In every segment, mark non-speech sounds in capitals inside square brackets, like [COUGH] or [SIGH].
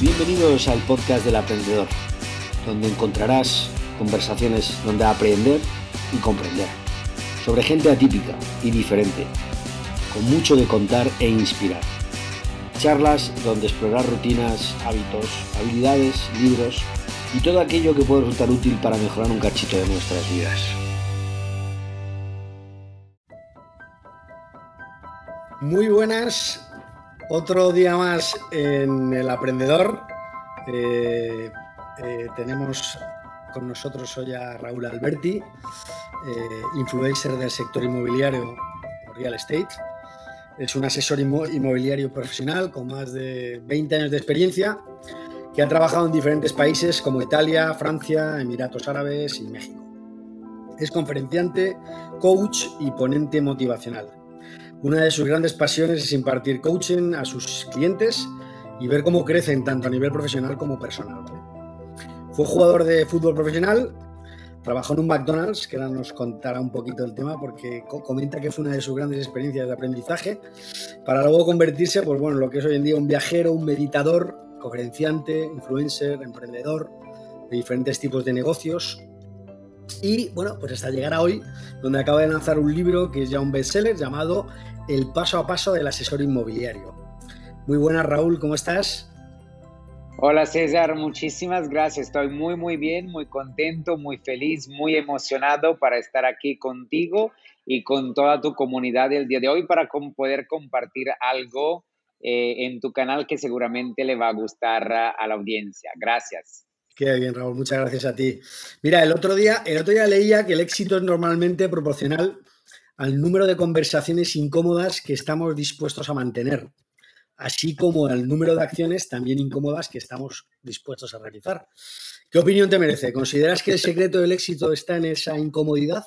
Bienvenidos al podcast del aprendedor, donde encontrarás conversaciones donde aprender y comprender, sobre gente atípica y diferente, con mucho de contar e inspirar. Charlas donde explorar rutinas, hábitos, habilidades, libros y todo aquello que puede resultar útil para mejorar un cachito de nuestras vidas. Muy buenas, otro día más en El Aprendedor. Eh, eh, tenemos con nosotros hoy a Raúl Alberti, eh, influencer del sector inmobiliario real estate. Es un asesor inmobiliario profesional con más de 20 años de experiencia que ha trabajado en diferentes países como Italia, Francia, Emiratos Árabes y México. Es conferenciante, coach y ponente motivacional. Una de sus grandes pasiones es impartir coaching a sus clientes y ver cómo crecen tanto a nivel profesional como personal. Fue jugador de fútbol profesional, trabajó en un McDonald's, que ahora nos contará un poquito el tema porque comenta que fue una de sus grandes experiencias de aprendizaje, para luego convertirse, pues bueno, lo que es hoy en día un viajero, un meditador, conferenciante, influencer, emprendedor de diferentes tipos de negocios, y bueno, pues hasta llegar a hoy, donde acaba de lanzar un libro que es ya un bestseller llamado El paso a paso del asesor inmobiliario. Muy buenas, Raúl, ¿cómo estás? Hola César, muchísimas gracias. Estoy muy, muy bien, muy contento, muy feliz, muy emocionado para estar aquí contigo y con toda tu comunidad el día de hoy para poder compartir algo eh, en tu canal que seguramente le va a gustar a la audiencia. Gracias. Qué bien, Raúl, muchas gracias a ti. Mira, el otro día, el otro día leía que el éxito es normalmente proporcional al número de conversaciones incómodas que estamos dispuestos a mantener, así como al número de acciones también incómodas que estamos dispuestos a realizar. ¿Qué opinión te merece? ¿Consideras que el secreto del éxito está en esa incomodidad?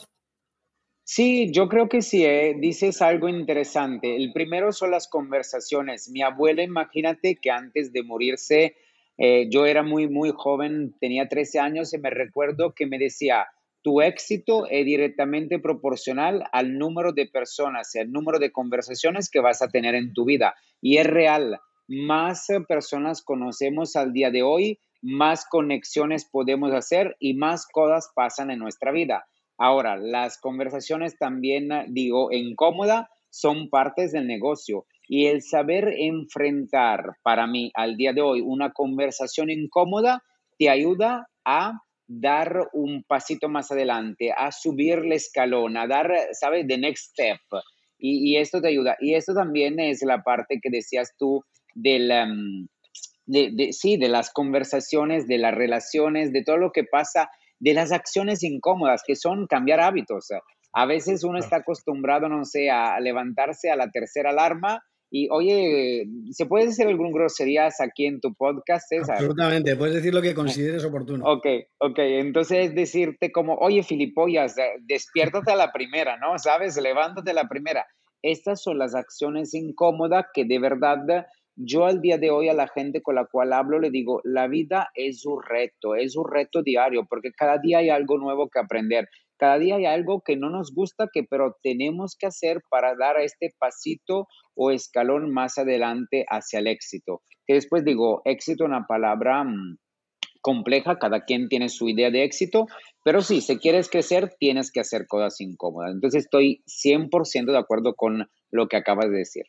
Sí, yo creo que sí, ¿eh? dices algo interesante. El primero son las conversaciones. Mi abuela, imagínate que antes de morirse, eh, yo era muy, muy joven, tenía 13 años y me recuerdo que me decía, tu éxito es directamente proporcional al número de personas y al número de conversaciones que vas a tener en tu vida. Y es real, más personas conocemos al día de hoy, más conexiones podemos hacer y más cosas pasan en nuestra vida. Ahora, las conversaciones también, digo, incómodas son partes del negocio y el saber enfrentar para mí al día de hoy una conversación incómoda te ayuda a dar un pasito más adelante, a subir el escalón, a dar, ¿sabes? The next step. Y, esto te ayuda. Y esto también es la parte que decías tú del, um, de, sí, de las conversaciones, de las relaciones, de todo lo que pasa, de las acciones incómodas, que son cambiar hábitos. A veces uno está acostumbrado, no sé, a levantarse a la tercera alarma y oye, ¿se puede decir algún groserías aquí en tu podcast, César? Absolutamente, puedes decir lo que consideres oportuno. Ok, ok, entonces es decirte como, oye, filipollas, despiértate a la primera, ¿no? ¿Sabes? Levántate a la primera. Estas son las acciones incómodas que de verdad yo al día de hoy a la gente con la cual hablo le digo, la vida es un reto, es un reto diario, porque cada día hay algo nuevo que aprender. Cada día hay algo que no nos gusta, que pero tenemos que hacer para dar este pasito o escalón más adelante hacia el éxito. Que después digo, éxito una palabra mm, compleja, cada quien tiene su idea de éxito, pero sí, si quieres crecer, tienes que hacer cosas incómodas. Entonces estoy 100% de acuerdo con lo que acabas de decir.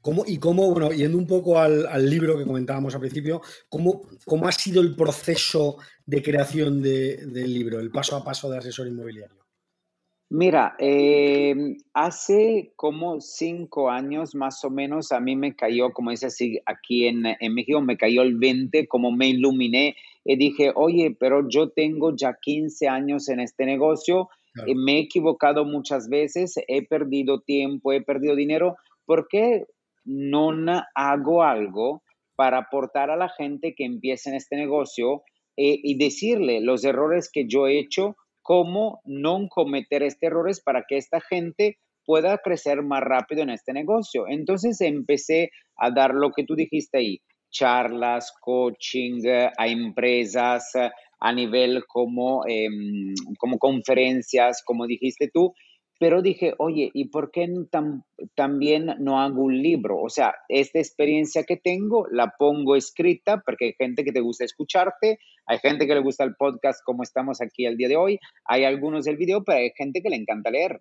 ¿Cómo, y cómo, bueno, yendo un poco al, libro que comentábamos al principio, ¿cómo, ¿cómo, ha sido el proceso de creación del libro, el paso a paso de asesor inmobiliario? Mira, eh, hace como cinco años más o menos a mí me cayó, como dice así, aquí en, en, México, me cayó el 20, como me iluminé y dije, oye, pero yo tengo ya 15 años en este negocio, eh, me he equivocado muchas veces, he perdido tiempo, he perdido dinero, ¿por qué no hago algo para aportar a la gente que empieza en este negocio eh, y decirle los errores que yo he hecho, cómo no cometer estos errores para que esta gente pueda crecer más rápido en este negocio. Entonces empecé a dar lo que tú dijiste ahí, charlas, coaching eh, a empresas a nivel como, em, como conferencias, como dijiste tú, pero dije, oye, ¿y por qué también no hago un libro? O sea, esta experiencia que tengo la pongo escrita porque hay gente que te gusta escucharte, hay gente que le gusta el podcast como estamos aquí el día de hoy, hay algunos del video, pero hay gente que le encanta leer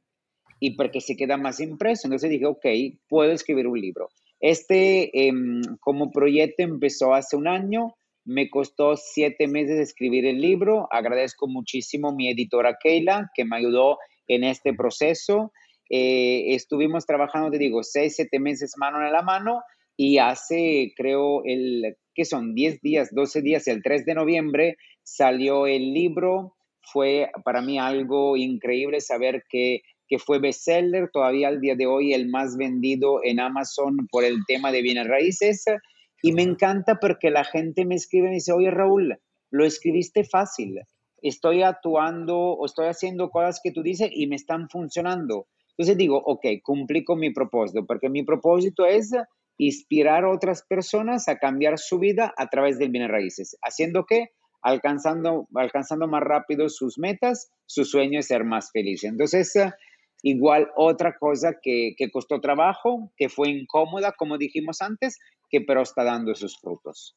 y porque se queda más impreso. Entonces dije, ok, puedo escribir un libro. Este em, como proyecto empezó hace un año, me costó siete meses escribir el libro. Agradezco muchísimo a mi editora Keila, que me ayudó en este proceso. Eh, estuvimos trabajando, te digo, seis, siete meses mano en la mano y hace, creo, el, que son 10 días, 12 días, el 3 de noviembre salió el libro. Fue para mí algo increíble saber que, que fue bestseller, todavía al día de hoy el más vendido en Amazon por el tema de bienes raíces. Y me encanta porque la gente me escribe y dice, oye Raúl, lo escribiste fácil estoy actuando o estoy haciendo cosas que tú dices y me están funcionando. Entonces digo, ok, cumplí con mi propósito, porque mi propósito es inspirar a otras personas a cambiar su vida a través del bienes raíces. ¿Haciendo qué? Alcanzando, alcanzando más rápido sus metas, su sueño es ser más feliz. Entonces, igual otra cosa que, que costó trabajo, que fue incómoda, como dijimos antes, que pero está dando sus frutos.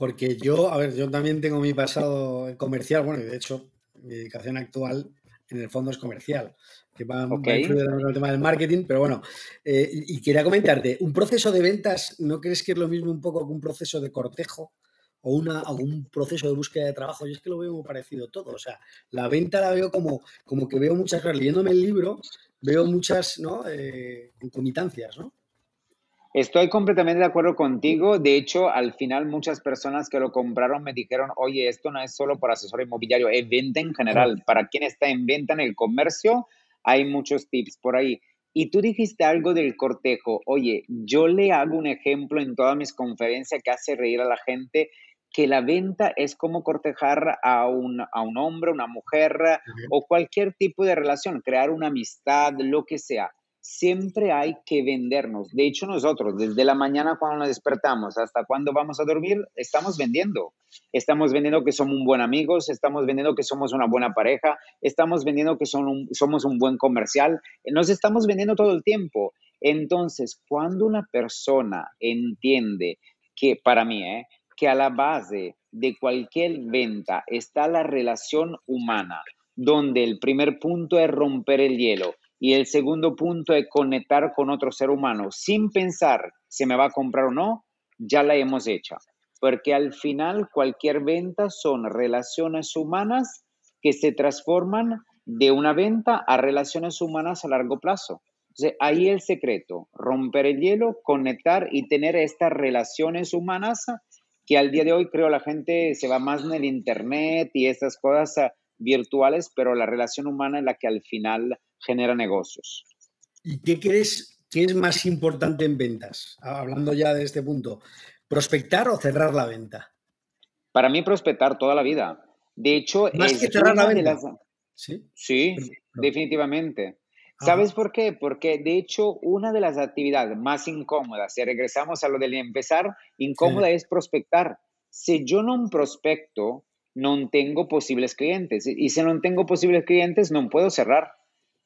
Porque yo, a ver, yo también tengo mi pasado comercial, bueno, y de hecho, mi dedicación actual en el fondo es comercial, que va, a influir en el tema del marketing, pero bueno, eh, y, quería comentarte, ¿un proceso de ventas no crees que es lo mismo un poco que un proceso de cortejo? o una, un proceso de búsqueda de trabajo, yo es que lo veo muy parecido todo. O sea, la venta la veo como, como que veo muchas cosas. Leyéndome el libro, veo muchas ¿no? Eh, concomitancias, ¿no? Estoy completamente de acuerdo contigo. De hecho, al final muchas personas que lo compraron me dijeron, oye, esto no es solo para asesor inmobiliario, es venta en general. Para quien está en venta en el comercio, hay muchos tips por ahí. Y tú dijiste algo del cortejo. Oye, yo le hago un ejemplo en todas mis conferencias que hace reír a la gente que la venta es como cortejar a un, a un hombre, una mujer o cualquier tipo de relación, crear una amistad, lo que sea siempre hay que vendernos. De hecho, nosotros, desde la mañana cuando nos despertamos hasta cuando vamos a dormir, estamos vendiendo. Estamos vendiendo que somos un buen amigos, estamos vendiendo que somos una buena pareja, estamos vendiendo que somos un buen comercial. Nos estamos vendiendo todo el tiempo. Entonces, cuando una persona entiende que, para mí, ¿eh? que a la base de cualquier venta está la relación humana, donde el primer punto es romper el hielo y el segundo punto es conectar con otro ser humano sin pensar si me va a comprar o no, ya la hemos hecho. Porque al final cualquier venta son relaciones humanas que se transforman de una venta a relaciones humanas a largo plazo. Entonces, ahí el secreto, romper el hielo, conectar y tener estas relaciones humanas que al día de hoy creo la gente se va más en el Internet y estas cosas virtuales, pero la relación humana es la que al final genera negocios. ¿Y qué crees que es más importante en ventas? Hablando ya de este punto, ¿prospectar o cerrar la venta? Para mí, prospectar toda la vida. De hecho, más que cerrar la venta. Sí, sí definitivamente. ¿Sabes por qué? Porque de hecho una de las actividades más incómodas, si regresamos a lo del empezar, incómoda es prospectar. Si yo no prospecto, no tengo posibles clientes. Y si no tengo posibles clientes, no puedo cerrar.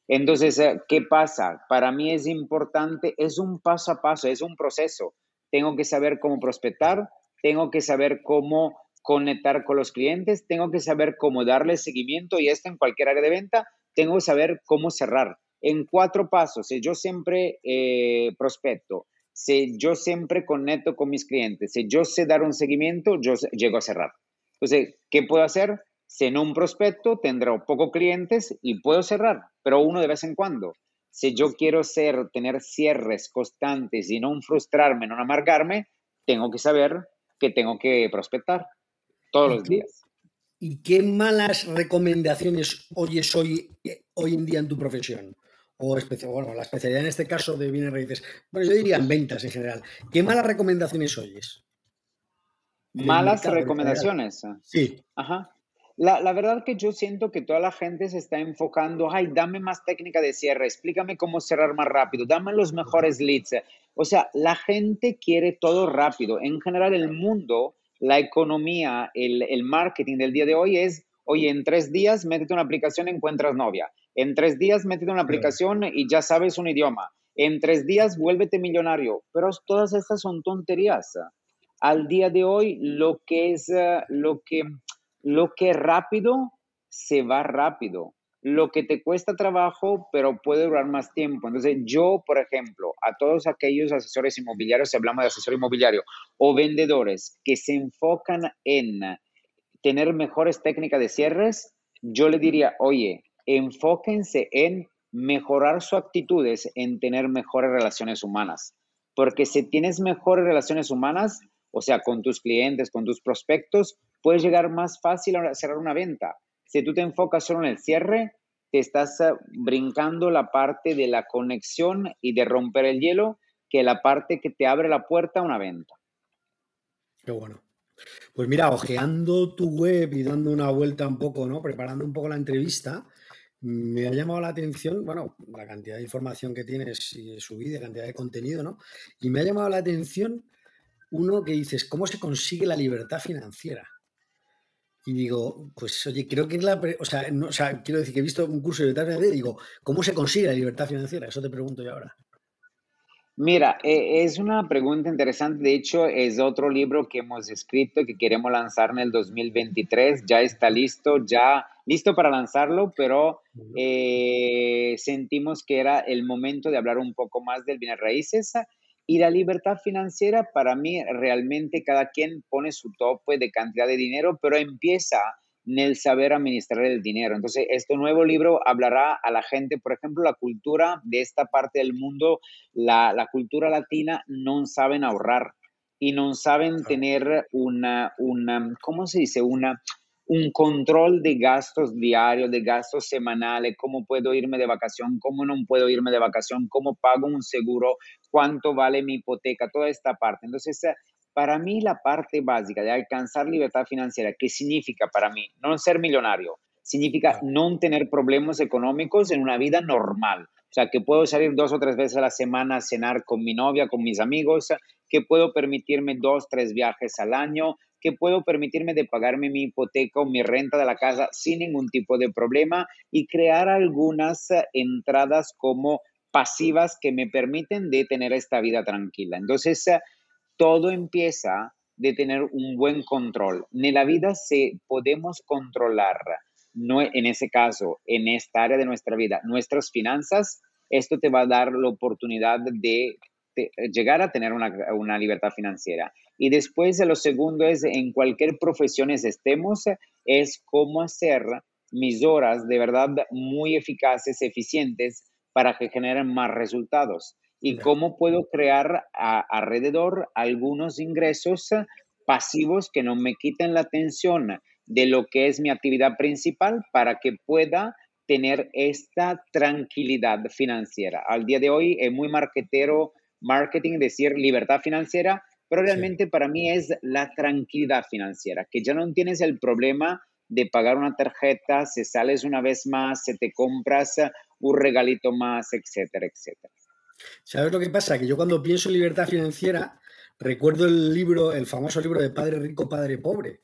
Entonces, eh, ¿qué pasa? Para mí es importante, es un paso a paso, es un proceso. Tengo que saber cómo prospectar, tengo que saber cómo conectar con los clientes, tengo que saber cómo darle seguimiento y esto en cualquier área de venta, tengo que saber cómo cerrar. En cuatro pasos, si yo siempre eh, prospecto, si yo siempre conecto con mis clientes, si yo sé dar un seguimiento, yo llego a cerrar. Entonces, ¿qué puedo hacer? Si en un prospecto tendré pocos clientes y puedo cerrar, pero uno de vez en cuando. Si yo quiero ser, tener cierres constantes y no frustrarme, no amargarme, tengo que saber que tengo que prospectar todos los días. ¿Y qué malas recomendaciones oyes hoy, hoy en día en tu profesión? O bueno, la especialidad en este caso de bienes raíces. Bueno, yo diría en ventas en general. ¿Qué malas recomendaciones oyes? Malas recomendaciones. Sí. Ajá. La, la, verdad que yo siento que toda la gente se está enfocando, ay, dame más técnica de cierre, explícame cómo cerrar más rápido, dame los mejores leads. O sea, la gente quiere todo rápido. En general, el mundo, la economía, el, el marketing del día de hoy es, oye, en tres días métete una aplicación, encuentras novia. En tres días métete una aplicación y ya sabes un idioma. En tres días vuélvete millonario. Pero todas estas son tonterías. Al día de hoy, lo que es, eh, lo que, lo que es rápido, se va rápido. Lo que te cuesta trabajo, pero puede durar más tiempo. Entonces, yo, por ejemplo, a todos aquellos asesores inmobiliarios, si hablamos de asesor inmobiliario, o vendedores que se enfocan en tener mejores técnicas de cierres, yo le diría, oye, enfóquense en mejorar sus actitudes, en tener mejores relaciones humanas. Porque si tienes mejores relaciones humanas, o sea, con tus clientes, con tus prospectos, puedes llegar más fácil a cerrar una venta. Si tú te enfocas solo en el cierre, te estás eh, brincando la parte de la conexión y de romper el hielo, que la parte que te abre la puerta a una venta. Qué bueno. Pues mira, ojeando tu web y dando una vuelta un poco, ¿no? Preparando un poco la entrevista, me ha llamado la atención, bueno, la cantidad de información que tienes y su vida, cantidad de contenido, ¿no? Y me ha llamado la atención uno que dices, ¿cómo se consigue la libertad financiera? Y digo, pues oye, creo que es la. O sea, o sea, quiero decir que he visto un curso de libertad financiera y digo, ¿cómo se consigue la libertad financiera? Eso te pregunto yo ahora. Mira, e, es una pregunta interesante. De hecho, es otro libro que hemos escrito que queremos lanzar en el 2023. Ya está listo, ya listo para lanzarlo, pero eh, sentimos que era el momento de hablar un poco más del bienes raíces. Y la libertad financiera, para mí, realmente cada quien pone su tope de cantidad de dinero, pero empieza en el saber administrar el dinero. Entonces, este nuevo libro hablará a la gente, por ejemplo, la cultura de esta parte del mundo, la, la cultura latina, no saben ahorrar y no saben tener una, una, ¿cómo se dice? Una, un control de gastos diarios, de gastos semanales, cómo puedo irme de vacación, cómo no puedo irme de vacación, cómo pago un seguro, cuánto vale mi hipoteca, toda esta parte. Entonces, eh, para mí la parte básica de alcanzar libertad financiera, ¿qué significa para mí? No ser millonario, significa no tener problemas económicos en una vida normal. O sea, que puedo salir dos o tres veces a la semana a cenar con mi novia, con mis amigos, que puedo permitirme dos, tres viajes al año, que puedo permitirme de pagarme mi hipoteca o mi renta de la casa sin ningún tipo de problema y crear algunas eh, entradas como pasivas que me permiten de tener esta vida tranquila. Entonces, eh, todo empieza de tener un buen control. En la vida se podemos controlar, no en ese caso, en esta área de nuestra vida, nuestras finanzas, esto te va a dar la oportunidad de, llegar a tener una, una libertad financiera. Y después lo segundo es en cualquier profesión estemos, es cómo hacer mis horas de verdad muy eficaces, eficientes para que generen más resultados. Y cómo puedo crear alrededor algunos ingresos pasivos que no me quiten la atención de lo que es mi actividad principal para que pueda tener esta tranquilidad financiera. Al día de hoy es muy marketero, marketing, decir libertad financiera, pero realmente para mí es la tranquilidad financiera, que ya no tienes el problema de pagar una tarjeta, se sales una vez más, se te compras un regalito más, etcétera, etcétera. ¿Sabes lo que pasa? Que yo cuando pienso en libertad financiera, recuerdo el libro, el famoso libro de Padre Rico, Padre Pobre,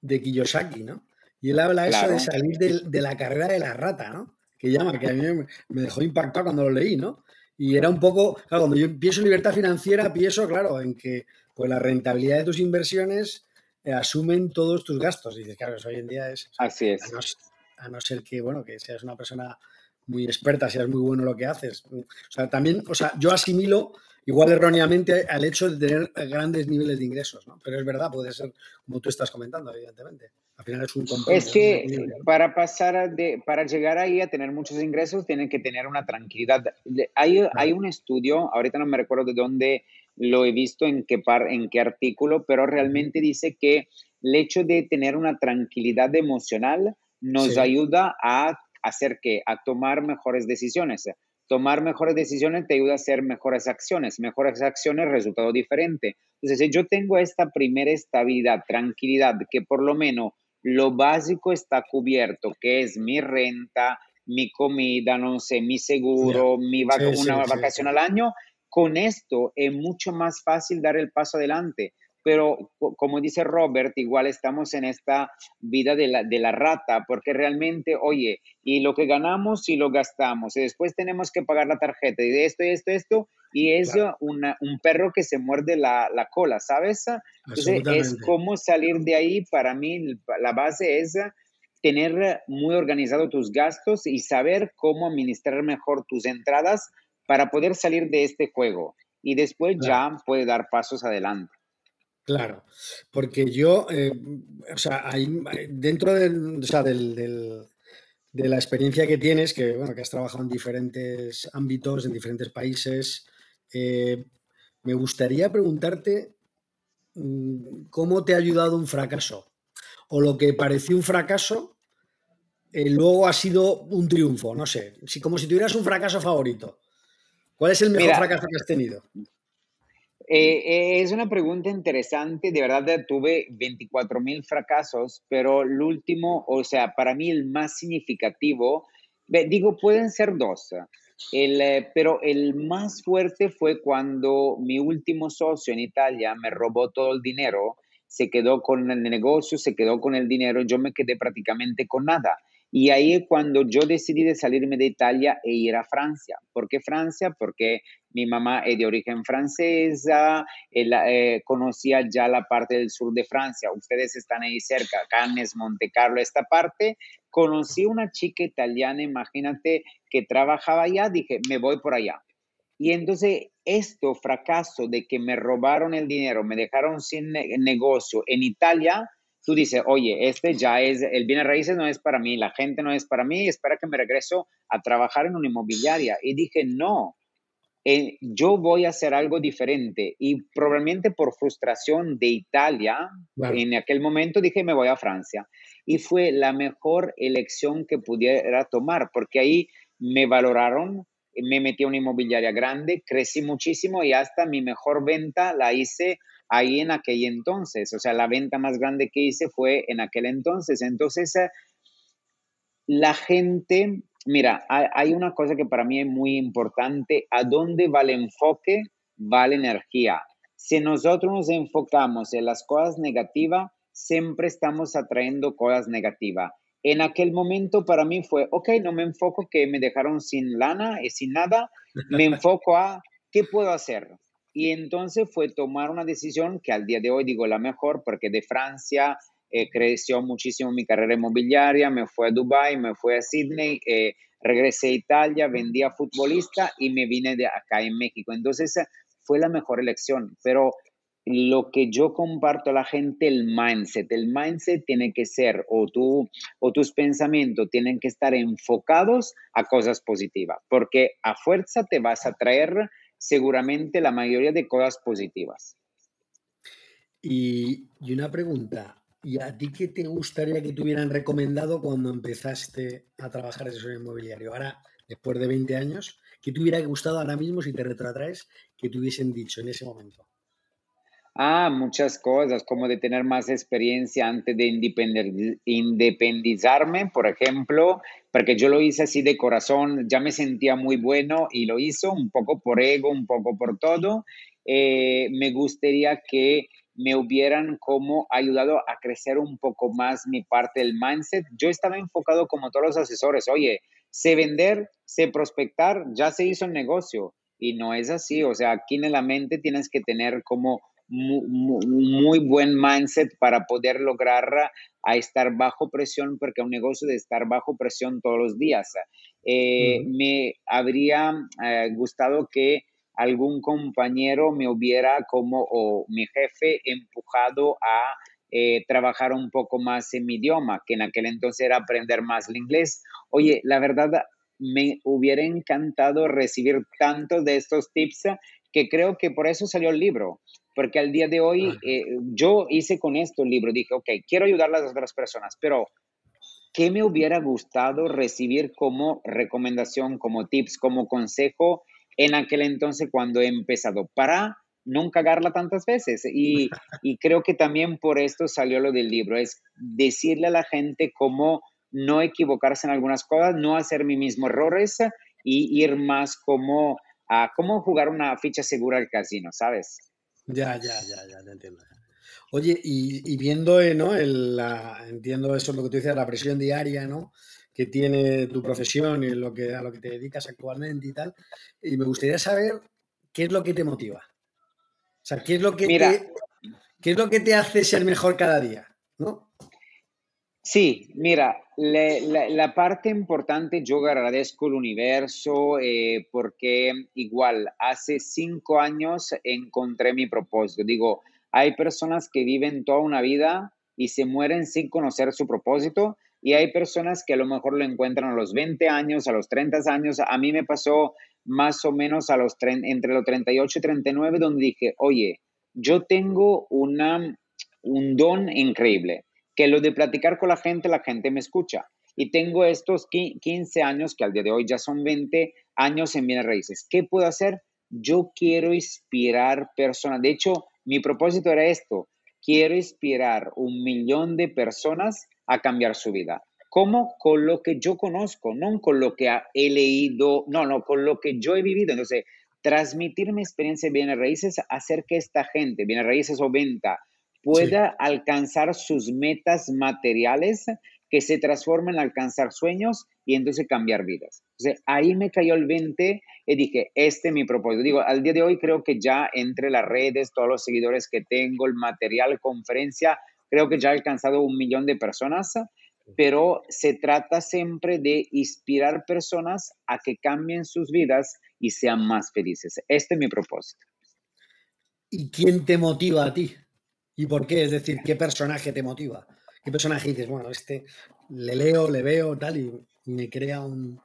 de Kiyosaki, ¿no? Y él habla eso de salir de, la carrera de la rata, ¿no? Que llama, que a mí me dejó impactado cuando lo leí, ¿no? Y era un poco, claro, cuando yo pienso en libertad financiera, pienso, claro, en que pues la rentabilidad de tus inversiones eh, asumen todos tus gastos. Y dices, claro, eso hoy en día es. Así es. A no, ser que, bueno, que seas una persona muy experta, seas muy bueno en lo que haces. O sea, también, o sea, yo asimilo igual erróneamente al hecho de tener grandes niveles de ingresos, ¿no? Pero es verdad, puede ser como tú estás comentando, evidentemente. Al final es un Es que para pasar de, para llegar ahí a tener muchos ingresos, tienen que tener una tranquilidad. Hay, hay un estudio, ahorita no me recuerdo de dónde lo he visto, en qué, par, en qué artículo, pero realmente dice que el hecho de tener una tranquilidad emocional nos ayuda a hacer que, a tomar mejores decisiones tomar mejores decisiones te ayuda a hacer mejores acciones. Mejores acciones, resultado diferente. Entonces, si yo tengo esta primera estabilidad, tranquilidad, que por lo menos lo básico está cubierto, que es mi renta, mi comida, no sé, mi seguro, mi una vacación al año, con esto es mucho más fácil dar el paso adelante. Pero como dice Robert, igual estamos en esta vida de la, de la rata, porque realmente, oye, y lo que ganamos y lo gastamos, y después tenemos que pagar la tarjeta y de esto y esto, esto, y es una, un perro que se muerde la, la cola, ¿sabes? Entonces, es cómo salir de ahí, para mí la base es tener muy organizado tus gastos y saber cómo administrar mejor tus entradas para poder salir de este juego y después ya puede dar pasos adelante. Claro, porque yo, eh, o sea, dentro del, de la experiencia que tienes, que, bueno, que has trabajado en diferentes ámbitos, en diferentes países, eh, me gustaría preguntarte mm, cómo te ha ayudado un fracaso o lo que pareció un fracaso eh, luego ha sido un triunfo, no sé, si, como si tuvieras un fracaso favorito. ¿Cuál es el mejor fracaso que has tenido? Eh, eh, es una pregunta interesante. De verdad, tuve 24 mil fracasos, pero el último, o sea, para mí el más significativo, digo, pueden ser dos, el, eh, pero el más fuerte fue cuando mi último socio en Italia me robó todo el dinero, se quedó con el negocio, se quedó con el dinero, yo me quedé prácticamente con nada. Y ahí cuando yo decidí de salirme de Italia e ir a Francia. ¿Por qué Francia? Porque mi mamá es de origen francesa, eh, conocía ya la parte del sur de Francia. Ustedes están ahí cerca, Cannes, Monte Carlo, esta parte. Conocí una chica italiana, imagínate, que trabajaba allá, dije, me voy por allá. Y entonces, esto fracaso de que me robaron el dinero, me dejaron sin negocio en Italia, tú dices, oye, este ya es, el bien raíces no es para mí, la gente no es para mí, espera que me regreso a trabajar en una inmobiliaria. Y dije, no, eh, yo voy a hacer algo diferente. Y probablemente por frustración de Italia, en aquel momento dije, me voy a Francia. Y fue la mejor elección que pudiera tomar, porque ahí me valoraron, me metí a una inmobiliaria grande, crecí muchísimo y hasta mi mejor venta la hice ahí en aquel entonces. O sea, la venta más grande que hice fue en aquel entonces. Entonces, eh, la gente, mira, hay, una cosa que para mí es muy importante, ¿a dónde va el enfoque? Va la energía. Si nosotros nos enfocamos en las cosas negativas, siempre estamos atrayendo cosas negativas. En aquel momento para mí fue, ok, no me enfoco que me dejaron sin lana y sin nada, me [LAUGHS] enfoco a qué puedo hacer. Y entonces fue tomar una decisión que al día de hoy digo la mejor, porque de Francia eh, creció muchísimo mi carrera inmobiliaria, me fui a Dubai, me fui a Sydney, eh, regresé a Italia, vendí a futbolista y me vine de acá en México. Entonces fue la mejor elección, pero lo que yo comparto a la gente, el mindset. El mindset tiene que ser, o, tú, o tus pensamientos tienen que estar enfocados a cosas positivas, porque a fuerza te vas a traer seguramente la mayoría de cosas positivas. Y, una pregunta, ¿y a ti qué te gustaría que te hubieran recomendado cuando empezaste a trabajar en el inmobiliario? Ahora, después de 20 años, ¿qué te hubiera gustado ahora mismo si te retrotraes que te hubiesen dicho en ese momento? Ah, muchas cosas, como de tener más experiencia antes de independizarme, por ejemplo, porque yo lo hice así de corazón, ya me sentía muy bueno y lo hizo un poco por ego, un poco por todo. Eh, me gustaría que me hubieran como ayudado a crecer un poco más mi parte del mindset. Yo estaba enfocado como todos los asesores, oye, sé vender, sé prospectar, ya se hizo el negocio. Y no es así, o sea, aquí en la mente tienes que tener como muy, buen mindset para poder lograr a estar bajo presión, porque un negocio de estar bajo presión todos los días. Eh, me habría eh, gustado que algún compañero me hubiera como o mi jefe empujado a eh, trabajar un poco más en mi idioma, que en aquel entonces era aprender más el inglés. Oye, la verdad, me hubiera encantado recibir tanto de estos tips que creo que por eso salió el libro porque al día de hoy eh, yo hice con esto el libro, dije, ok, quiero ayudar a las otras personas, pero ¿qué me hubiera gustado recibir como recomendación, como tips, como consejo en aquel entonces cuando he empezado para no cagarla tantas veces? Y, y creo que también por esto salió lo del libro, es decirle a la gente cómo no equivocarse en algunas cosas, no hacer mi mismo errores y ir más como a cómo jugar una ficha segura al casino, ¿sabes? Ya, ya, ya, ya, te entiendo. Oye, y, viendo, eh, ¿no? la, entiendo eso, lo que tú dices, la presión diaria, ¿no? Que tiene tu profesión y lo que, a lo que te dedicas actualmente y tal. Y me gustaría saber qué es lo que te motiva. O sea, qué es lo que, te, qué es lo que te hace ser mejor cada día, ¿no? Sí, mira, la, parte importante, yo agradezco el universo eh, porque igual hace cinco años encontré mi propósito. Digo, hay personas que viven toda una vida y se mueren sin conocer su propósito y hay personas que a lo mejor lo encuentran a los 20 años, a los 30 años. A mí me pasó más o menos a los entre los 38 y 39 donde dije, oye, yo tengo un don increíble que lo de platicar con la gente, la gente me escucha. Y tengo estos 15 años, que al día de hoy ya son 20 años en bienes raíces. ¿Qué puedo hacer? Yo quiero inspirar personas. De hecho, mi propósito era esto. Quiero inspirar un millón de personas a cambiar su vida. ¿Cómo? Con lo que yo conozco, no con lo que he leído, no, no, con lo que yo he vivido. Entonces, transmitir mi experiencia de bienes raíces, hacer que esta gente, bienes raíces o venta, pueda alcanzar sus metas materiales que se transformen en alcanzar sueños y entonces cambiar vidas. Entonces, ahí me cayó el 20 y dije, este es mi propósito. Digo, al día de hoy creo que ya entre las redes, todos los seguidores que tengo, el material, conferencia, creo que ya he alcanzado un millón de personas, pero se trata siempre de inspirar personas a que cambien sus vidas y sean más felices. Este es mi propósito. ¿Y quién te motiva a ti? ¿Y por qué? Es decir, ¿qué personaje te motiva? ¿Qué personaje dices, bueno, este le leo, le veo, tal, y me crea un...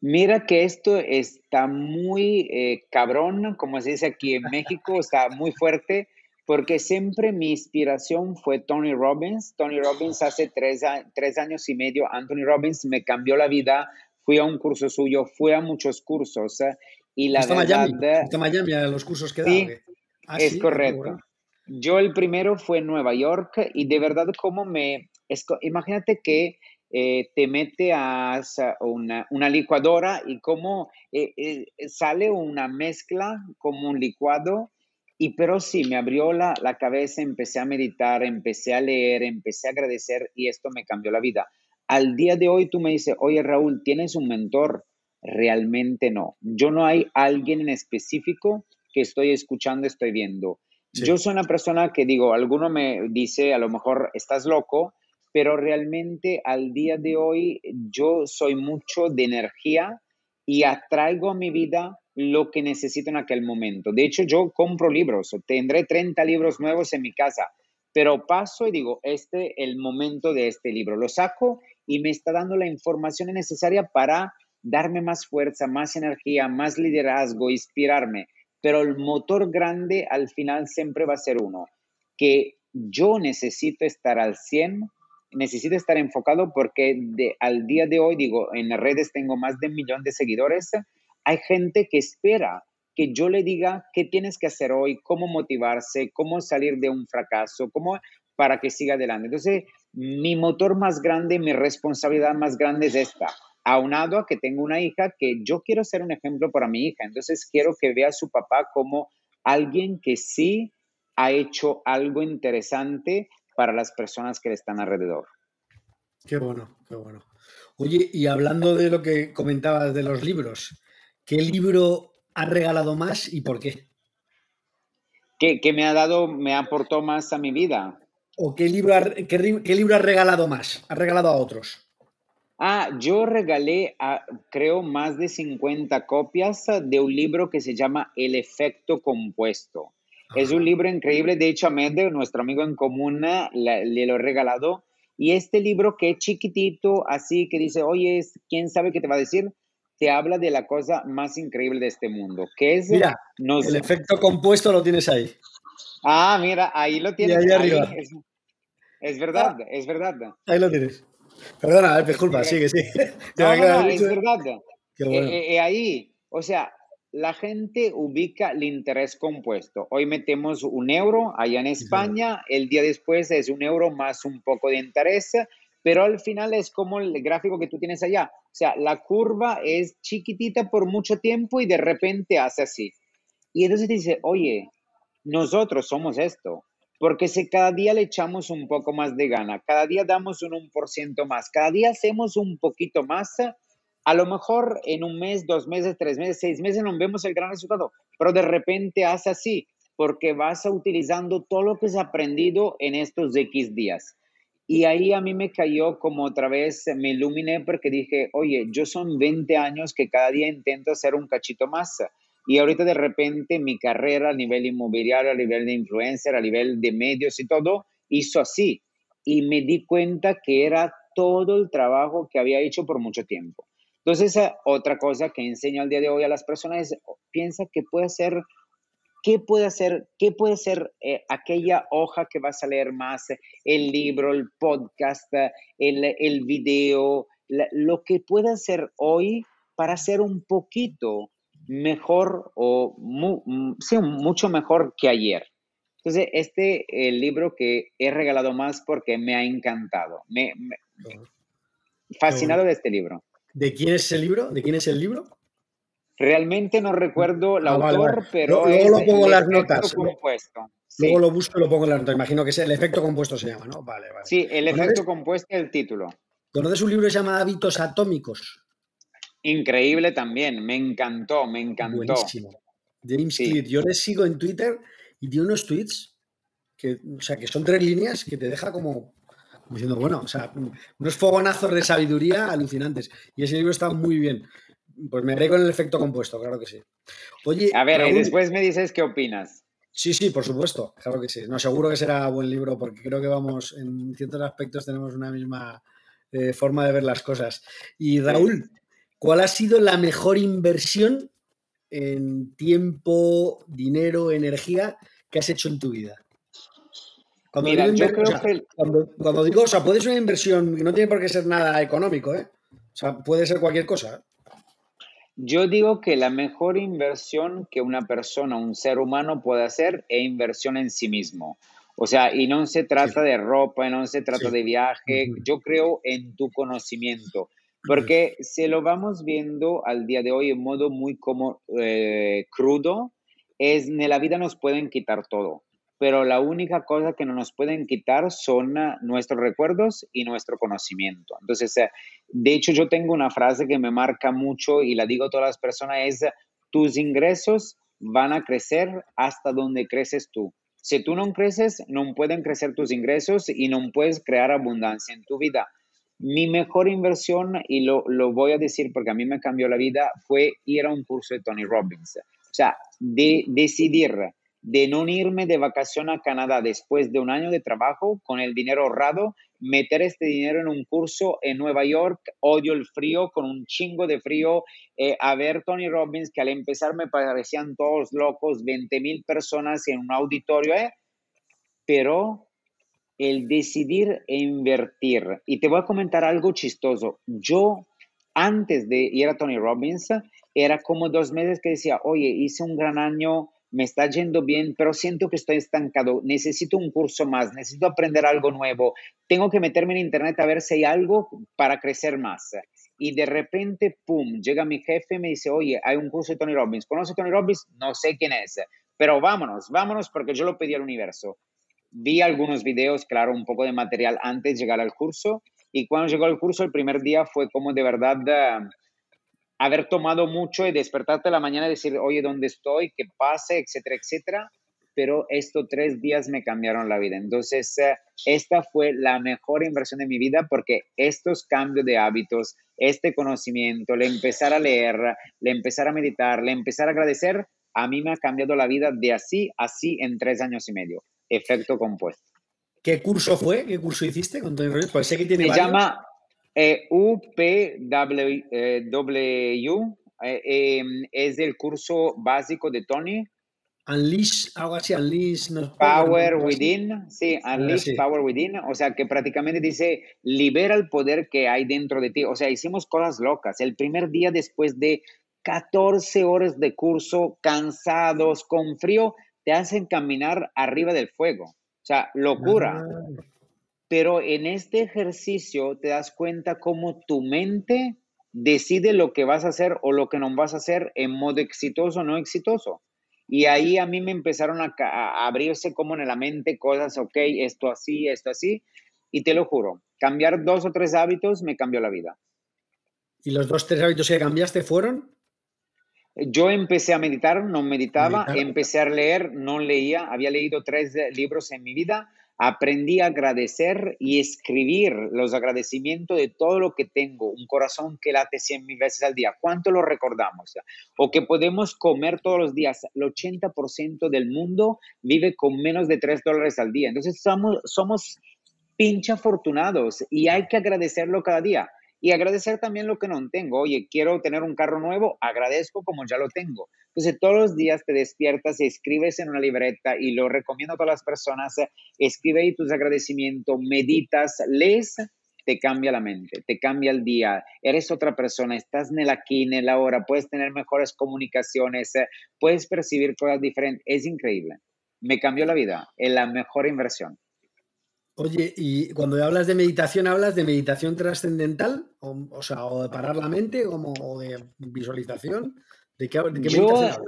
Mira que esto está muy eh, cabrón, como se dice aquí en México, está muy fuerte, porque siempre mi inspiración fue Tony Robbins. Tony Robbins hace tres, años y medio, Anthony Robbins me cambió la vida, fui a un curso suyo, fui a muchos cursos, eh, y la verdad... Miami, Miami a los cursos que sí, ah, es correcto. Yo el primero fue en Nueva York y de verdad como me... imagínate que eh, te mete a una, una licuadora y como eh, eh, sale una mezcla como un licuado y pero sí, me abrió la, la, cabeza, empecé a meditar, empecé a leer, empecé a agradecer y esto me cambió la vida. Al día de hoy tú me dices, oye Raúl, ¿tienes un mentor? Realmente no. Yo no hay alguien en específico que estoy escuchando, estoy viendo. Yo soy una persona que digo, alguno me dice, a lo mejor estás loco, pero realmente al día de hoy yo soy mucho de energía y atraigo a mi vida lo que necesito en aquel momento. De hecho, yo compro libros, tendré 30 libros nuevos en mi casa, pero paso y digo, este es el momento de este libro. Lo saco y me está dando la información necesaria para darme más fuerza, más energía, más liderazgo, inspirarme pero el motor grande al final siempre va a ser uno, que yo necesito estar al 100, necesito estar enfocado porque al día de hoy, digo, en redes tengo más de un millón de seguidores, hay gente que espera que yo le diga qué tienes que hacer hoy, cómo motivarse, cómo salir de un fracaso, cómo para que siga adelante. Entonces, mi motor más grande, mi responsabilidad más grande es esta, aunado a que tengo una hija que yo quiero ser un ejemplo para mi hija, entonces quiero que vea a su papá como alguien que sí ha hecho algo interesante para las personas que le están alrededor. Qué bueno, qué bueno. Oye, y hablando de lo que comentabas de los libros, ¿qué libro ha regalado más y por qué? ¿Qué, me ha dado, me aportó más a mi vida? ¿O qué libro, qué, qué libro ha regalado más? ¿Ha regalado a otros? Ah, yo regalé, creo, más de 50 copias de un libro que se llama El efecto compuesto. Es un libro increíble, de hecho, a Mede, nuestro amigo en común, le lo he regalado. Y este libro que es chiquitito, así que dice, oye, ¿quién sabe qué te va a decir? Te habla de la cosa más increíble de este mundo, que es... Mira, el efecto compuesto lo tienes ahí. Ah, mira, ahí lo tienes. ahí arriba. Es, verdad, ah. es verdad. Ahí lo tienes. Perdona, disculpa, sigue, sigue. [LAUGHS] No, no, es verdad. Bueno. Eh, eh, ahí, o sea, la gente ubica el interés compuesto. Hoy metemos un euro allá en España, el día después es un euro más un poco de interés, pero al final es como el gráfico que tú tienes allá. O sea, la curva es chiquitita por mucho tiempo y de repente hace así. Y entonces dice, oye, nosotros somos esto. Porque si cada día le echamos un poco más de gana, cada día damos un 1% más, cada día hacemos un poquito más, a lo mejor en un mes, dos meses, tres meses, seis meses no vemos el gran resultado, pero de repente haz así, porque vas utilizando todo lo que has aprendido en estos X días. Y ahí a mí me cayó como otra vez, me iluminé porque dije, oye, yo son 20 años que cada día intento hacer un cachito más y ahorita de repente mi carrera a nivel inmobiliario, a nivel de influencer, a nivel de medios y todo, hizo así. Y me di cuenta que era todo el trabajo que había hecho por mucho tiempo. Entonces, eh, otra cosa que enseño al día de hoy a las personas es, piensa que puede ser, ¿qué puede hacer, qué puede ser eh, aquella hoja que vas a leer más, el libro, el podcast, el, el video, lo que puede hacer hoy para hacer un poquito mejor o sí, mucho mejor que ayer. Entonces, este el libro que he regalado más porque me ha encantado. Me, fascinado de este libro. ¿De quién es el libro? ¿De quién es el libro? Realmente no recuerdo el ah, autor, pero luego lo pongo en las notas. Compuesto. Luego lo busco y lo pongo en las notas. Imagino que es el efecto compuesto se llama, ¿no? Vale, vale. Sí, el efecto compuesto es el título. ¿Conoces un libro que se llama Hábitos Atómicos? Increíble también, me encantó, me encantó. Buenísimo. James Clear, yo le sigo en Twitter y tiene unos tweets que, o sea, que son tres líneas que te deja como, diciendo, bueno, o sea, unos fogonazos de sabiduría alucinantes. Y ese libro está muy bien. Pues me haré con el efecto compuesto, claro que sí. Oye, a ver, y después me dices qué opinas. Sí, sí, por supuesto, claro que sí. No, seguro que será buen libro porque creo que vamos, en ciertos aspectos tenemos una misma eh, forma de ver las cosas. Y Raúl, ¿Cuál ha sido la mejor inversión en tiempo, dinero, energía que has hecho en tu vida? Cuando, digo, yo creo que... cuando, digo, o sea, puede ser una inversión, no tiene por qué ser nada económico, ¿eh? O sea, puede ser cualquier cosa. Yo digo que la mejor inversión que una persona, un ser humano puede hacer es inversión en sí mismo. O sea, y no se trata de ropa, no se trata de viaje, yo creo en tu conocimiento. Porque se lo vamos viendo al día de hoy en modo muy como eh, crudo, es en la vida nos pueden quitar todo, pero la única cosa que no nos pueden quitar son ah, nuestros recuerdos y nuestro conocimiento. Entonces, eh, de hecho, yo tengo una frase que me marca mucho y la digo a todas las personas, es, tus ingresos van a crecer hasta donde creces tú. Si tú no creces, no pueden crecer tus ingresos y no puedes crear abundancia en tu vida. Mi mejor inversión, y lo, voy a decir porque a mí me cambió la vida, fue ir a un curso de Tony Robbins. O sea, de decidir de no irme de vacación a Canadá después de un año de trabajo con el dinero ahorrado, meter este dinero en un curso en Nueva York, odio el frío, con un chingo de frío, eh, a ver Tony Robbins, que al empezar me parecían todos locos, 20 mil personas en un auditorio, ¿eh? pero el decidir e invertir. Y te voy a comentar algo chistoso. Yo, antes de ir a Tony Robbins, era como dos meses que decía, oye, hice un gran año, me está yendo bien, pero siento que estoy estancado, necesito un curso más, necesito aprender algo nuevo, tengo que meterme en internet a ver si hay algo para crecer más. Y de repente, pum, llega mi jefe y me dice, oye, hay un curso de Tony Robbins. ¿Conoce Tony Robbins? No sé quién es, pero vámonos, vámonos porque yo lo pedí al universo vi algunos videos, claro, un poco de material antes de llegar al curso. Y cuando llegó al curso, el primer día fue como de verdad uh, haber tomado mucho y despertarte a la mañana y decir, oye, ¿dónde estoy? ¿Qué pase? Etcétera, etcétera. Pero estos tres días me cambiaron la vida. Entonces, uh, esta fue la mejor inversión de mi vida porque estos cambios de hábitos, este conocimiento, le empezar a leer, le empezar a meditar, le empezar a agradecer, a mí me ha cambiado la vida de así, así en tres años y medio efecto compuesto. ¿Qué curso fue? ¿Qué curso hiciste con Tony Robbins? Pues sé que tiene Se llama eh, UPW, eh, em, es el curso básico de Tony. Unleash, algo así, Unleash. power Within, sí, Unleash Power Within, o sea que prácticamente dice, libera el poder que hay dentro de ti. O sea, hicimos cosas locas. El primer día después de 14 horas de curso, cansados, con frío, te hacen caminar arriba del fuego. O sea, locura. Ah. Pero en este ejercicio te das cuenta cómo tu mente decide lo que vas a hacer o lo que no vas a hacer en modo exitoso o no exitoso. Y ahí a mí me empezaron a, a, abrirse como en la mente cosas, ok, esto así, esto así. Y te lo juro, cambiar dos o tres hábitos me cambió la vida. ¿Y los dos, tres hábitos que cambiaste fueron? Yo empecé a meditar, no meditaba, empecé a leer, no leía, había leído tres libros en mi vida, aprendí a agradecer y escribir los agradecimientos de todo lo que tengo, un corazón que late 100 mil veces al día. ¿Cuánto lo recordamos? O que podemos comer todos los días. El 80% del mundo vive con menos de 3 dólares al día. Entonces somos, somos pinche afortunados y hay que agradecerlo cada día y agradecer también lo que no tengo. Oye, quiero tener un carro nuevo, agradezco como ya lo tengo. Entonces, todos los días te despiertas, escribes en una libreta y lo recomiendo a todas las personas, escribe tus agradecimientos, meditas, lees, te cambia la mente, te cambia el día, eres otra persona, estás en el aquí, en el ahora, puedes tener mejores comunicaciones, puedes percibir cosas diferentes, es increíble. Me cambió la vida, es la mejor inversión. Oye, y cuando hablas de meditación, ¿hablas de meditación trascendental? O, sea, o de parar la mente, como, o de visualización. ¿De qué, meditación hablas?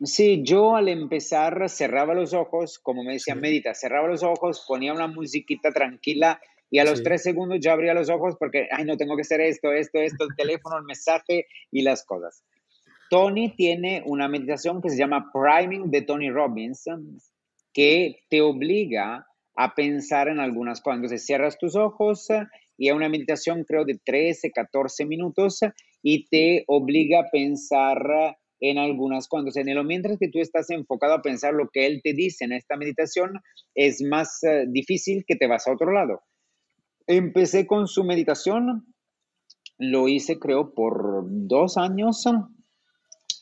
Sí, yo al empezar cerraba los ojos, como me decían, medita, cerraba los ojos, ponía una musiquita tranquila y a los tres segundos ya abría los ojos porque, ay, no tengo que hacer esto, esto, esto, el teléfono, el mensaje y las cosas. Tony tiene una meditación que se llama Priming de Tony Robbins, que te obliga a pensar en algunas cosas. Entonces cierras tus ojos y a una meditación creo de 13, 14 minutos y te obliga a pensar en algunas cosas. En el, mientras que tú estás enfocado a pensar lo que él te dice en esta meditación, es más eh, difícil que te vas a otro lado. Empecé con su meditación, lo hice creo por dos años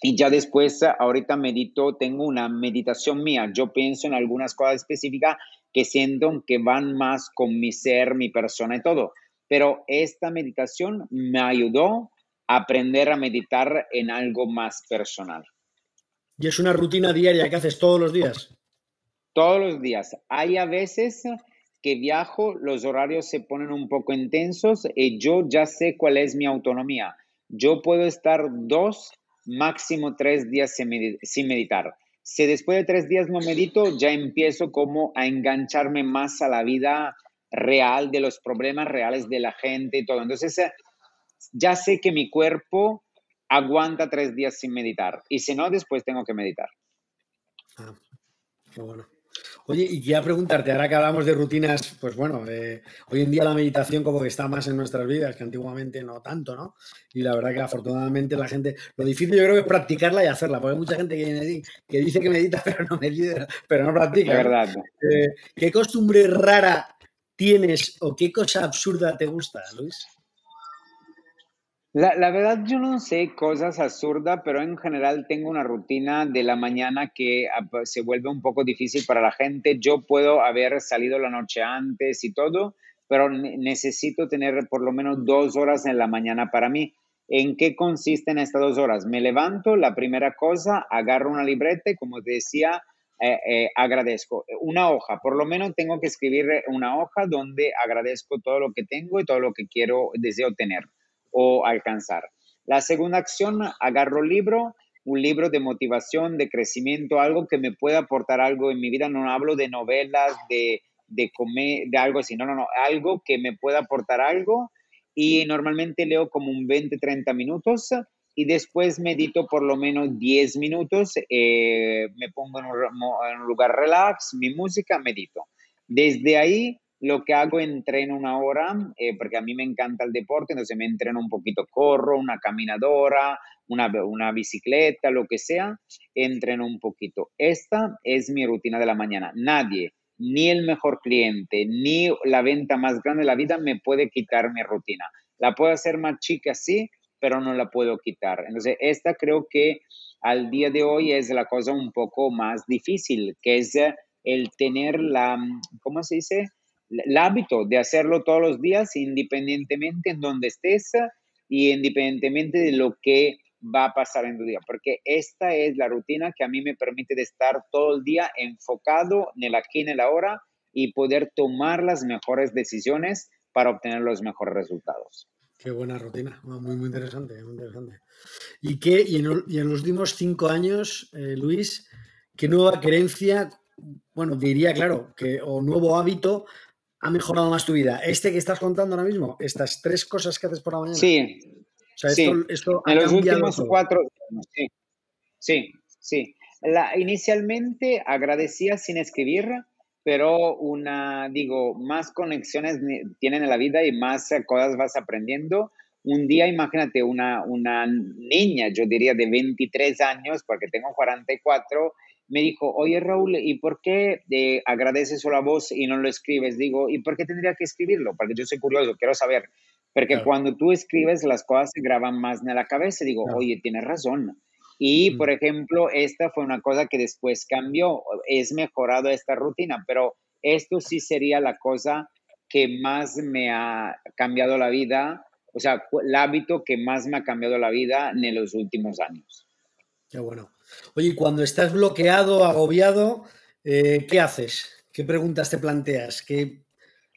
y ya después, ahorita medito, tengo una meditación mía. Yo pienso en algunas cosas específicas que siento que van más con mi ser, mi persona y todo. Pero esta meditación me ayudó a aprender a meditar en algo más personal. ¿Y es una rutina diaria que haces todos los días? Todos los días. Hay a veces que viajo, los horarios se ponen un poco intensos y yo ya sé cuál es mi autonomía. Yo puedo estar dos, máximo tres días sin meditar si después de tres días no medito, ya empiezo como a engancharme más a la vida real, de los problemas reales de la gente y todo. Entonces, eh, ya sé que mi cuerpo aguanta tres días sin meditar y si no, después tengo que meditar. Ah, qué bueno. Oye, y quería preguntarte, ahora que hablamos de rutinas, pues bueno, hoy en día la meditación como que está más en nuestras vidas, que antiguamente no tanto, ¿no? Y la verdad que afortunadamente la gente, lo difícil yo creo que es practicarla y hacerla, porque hay mucha gente que, que dice que medita, [LAUGHS] pero no medita, pero no practica. Es verdad. Eh, ¿Qué costumbre rara tienes o qué cosa absurda te gusta, Luis? La, verdad, yo no sé cosas absurdas, pero en general tengo una rutina de la mañana que ah, pues, se vuelve un poco difícil para la gente. Yo puedo haber salido la noche antes y todo, pero necesito tener por lo menos dos horas en la mañana para mí. ¿En qué consisten estas dos horas? Me levanto, la primera cosa, agarro una libreta y como te decía, eh, eh, agradezco. Una hoja, por lo menos tengo que escribir una hoja donde agradezco todo lo que tengo y todo lo que quiero, deseo tener o alcanzar. La segunda acción, agarro libro, un libro de motivación, de crecimiento, algo que me pueda aportar algo en mi vida. No hablo de novelas, de, de comer, de algo así, no, no, no, algo que me pueda aportar algo. Y normalmente leo como un 20, 30 minutos y después medito por lo menos 10 minutos, eh, me pongo en en un lugar relax, mi música, medito. Desde ahí lo que hago, entreno una hora, eh, porque a mí me encanta el deporte, entonces me entreno un poquito, corro, una caminadora, una, una bicicleta, lo que sea, entreno un poquito. Esta es mi rutina de la mañana. Nadie, ni el mejor cliente, ni la venta más grande de la vida me puede quitar mi rutina. La puedo hacer más chica, sí, pero no la puedo quitar. Entonces, esta creo que al día de hoy es la cosa un poco más difícil, que es el tener la, ¿cómo se dice? El hábito de hacerlo todos los días, independientemente en donde estés y independientemente de lo que va a pasar en tu día, porque esta es la rutina que a mí me permite de estar todo el día enfocado en el aquí, en el ahora y poder tomar las mejores decisiones para obtener los mejores resultados. Qué buena rutina, muy, muy interesante, muy interesante. ¿Y, qué, y, en, los últimos cinco años, eh, Luis, qué nueva creencia, bueno, diría, claro, que, o nuevo hábito ha mejorado más tu vida? ¿Este que estás contando ahora mismo? ¿Estas tres cosas que haces por la mañana? Sí. sí. en los últimos cuatro, sí. Sí, sí. La, inicialmente agradecía sin escribir, pero una, digo, más conexiones tienen en la vida y más cosas vas aprendiendo. Un día, imagínate, una, una niña, yo diría de 23 años, porque tengo 44, me dijo, oye Raúl, ¿y por qué eh, agradeces solo a vos y no lo escribes? Digo, ¿y por qué tendría que escribirlo? Porque yo soy curioso, quiero saber. Porque cuando tú escribes, las cosas se graban más en la cabeza. Digo, oye, tienes razón. Y, por ejemplo, esta fue una cosa que después cambió, es mejorado esta rutina, pero esto sí sería la cosa que más me ha cambiado la vida, o sea, el hábito que más me ha cambiado la vida en los últimos años. Qué bueno. Oye, cuando estás bloqueado, agobiado, eh, ¿qué haces? ¿Qué preguntas te planteas? ¿Qué,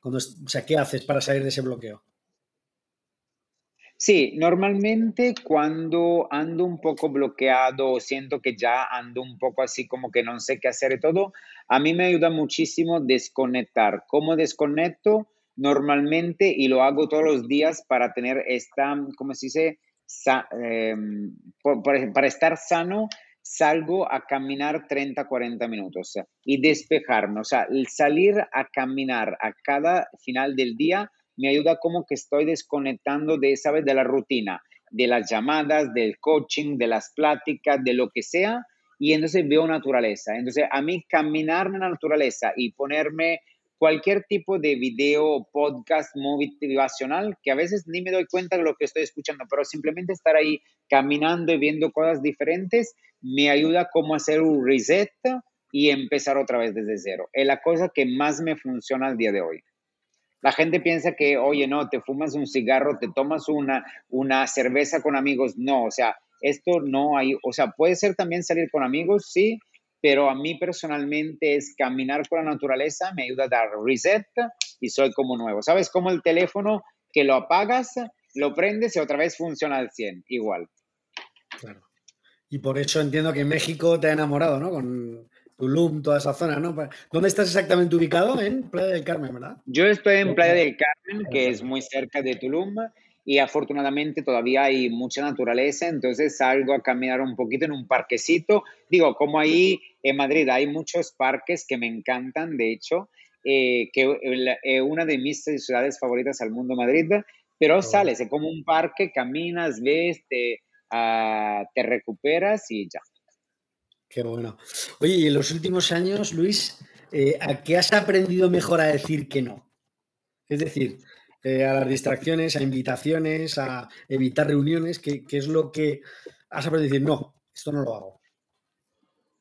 o sea, ¿qué haces para salir de ese bloqueo? Sí, normalmente cuando ando un poco bloqueado o siento que ya ando un poco así como que no sé qué hacer y todo, a mí me ayuda muchísimo desconectar. ¿Cómo desconecto? Normalmente, y lo hago todos los días para tener esta, ¿cómo se dice? Em, para estar sano, salgo a caminar 30, 40 minutos y despejarme. O sea, salir a caminar a cada final del día me ayuda como que estoy desconectando de, ¿sabes? De la rutina, de las llamadas, del coaching, de las pláticas, de lo que sea, y entonces veo naturaleza. Entonces, a mí caminar en la naturaleza y ponerme cualquier tipo de video, podcast motivacional, que a veces ni me doy cuenta de lo que estoy escuchando, pero simplemente estar ahí caminando y viendo cosas diferentes, me ayuda como hacer un reset y empezar otra vez desde cero. Es la cosa que más me funciona al día de hoy. La gente piensa que, oye, no, te fumas un cigarro, te tomas una, una cerveza con amigos. No, o sea, esto no hay, o sea, puede ser también salir con amigos, sí, pero a mí personalmente es caminar con la naturaleza, me ayuda a dar reset y soy como nuevo. ¿Sabes? Como el teléfono que lo apagas, lo prendes y otra vez funciona al 100, igual. Claro. Y por eso entiendo que México te ha enamorado, ¿no? Con, Tulum, toda esa zona, ¿no? ¿Dónde estás exactamente ubicado? En Playa del Carmen, ¿verdad? Yo estoy en Playa del Carmen, que es muy cerca de Tulum, y afortunadamente todavía hay mucha naturaleza, entonces salgo a caminar un poquito en un parquecito. Digo, como ahí en Madrid hay muchos parques que me encantan, de hecho, eh, que es eh, una de mis ciudades favoritas al mundo, Madrid, pero sales, es como un parque, caminas, ves, te, ah, te recuperas y ya. Qué bueno. Oye, y en los últimos años, Luis, eh, ¿a qué has aprendido mejor a decir que no? Es decir, eh, a las distracciones, a invitaciones, a evitar reuniones, ¿qué, es lo que has aprendido a decir, no, esto no lo hago?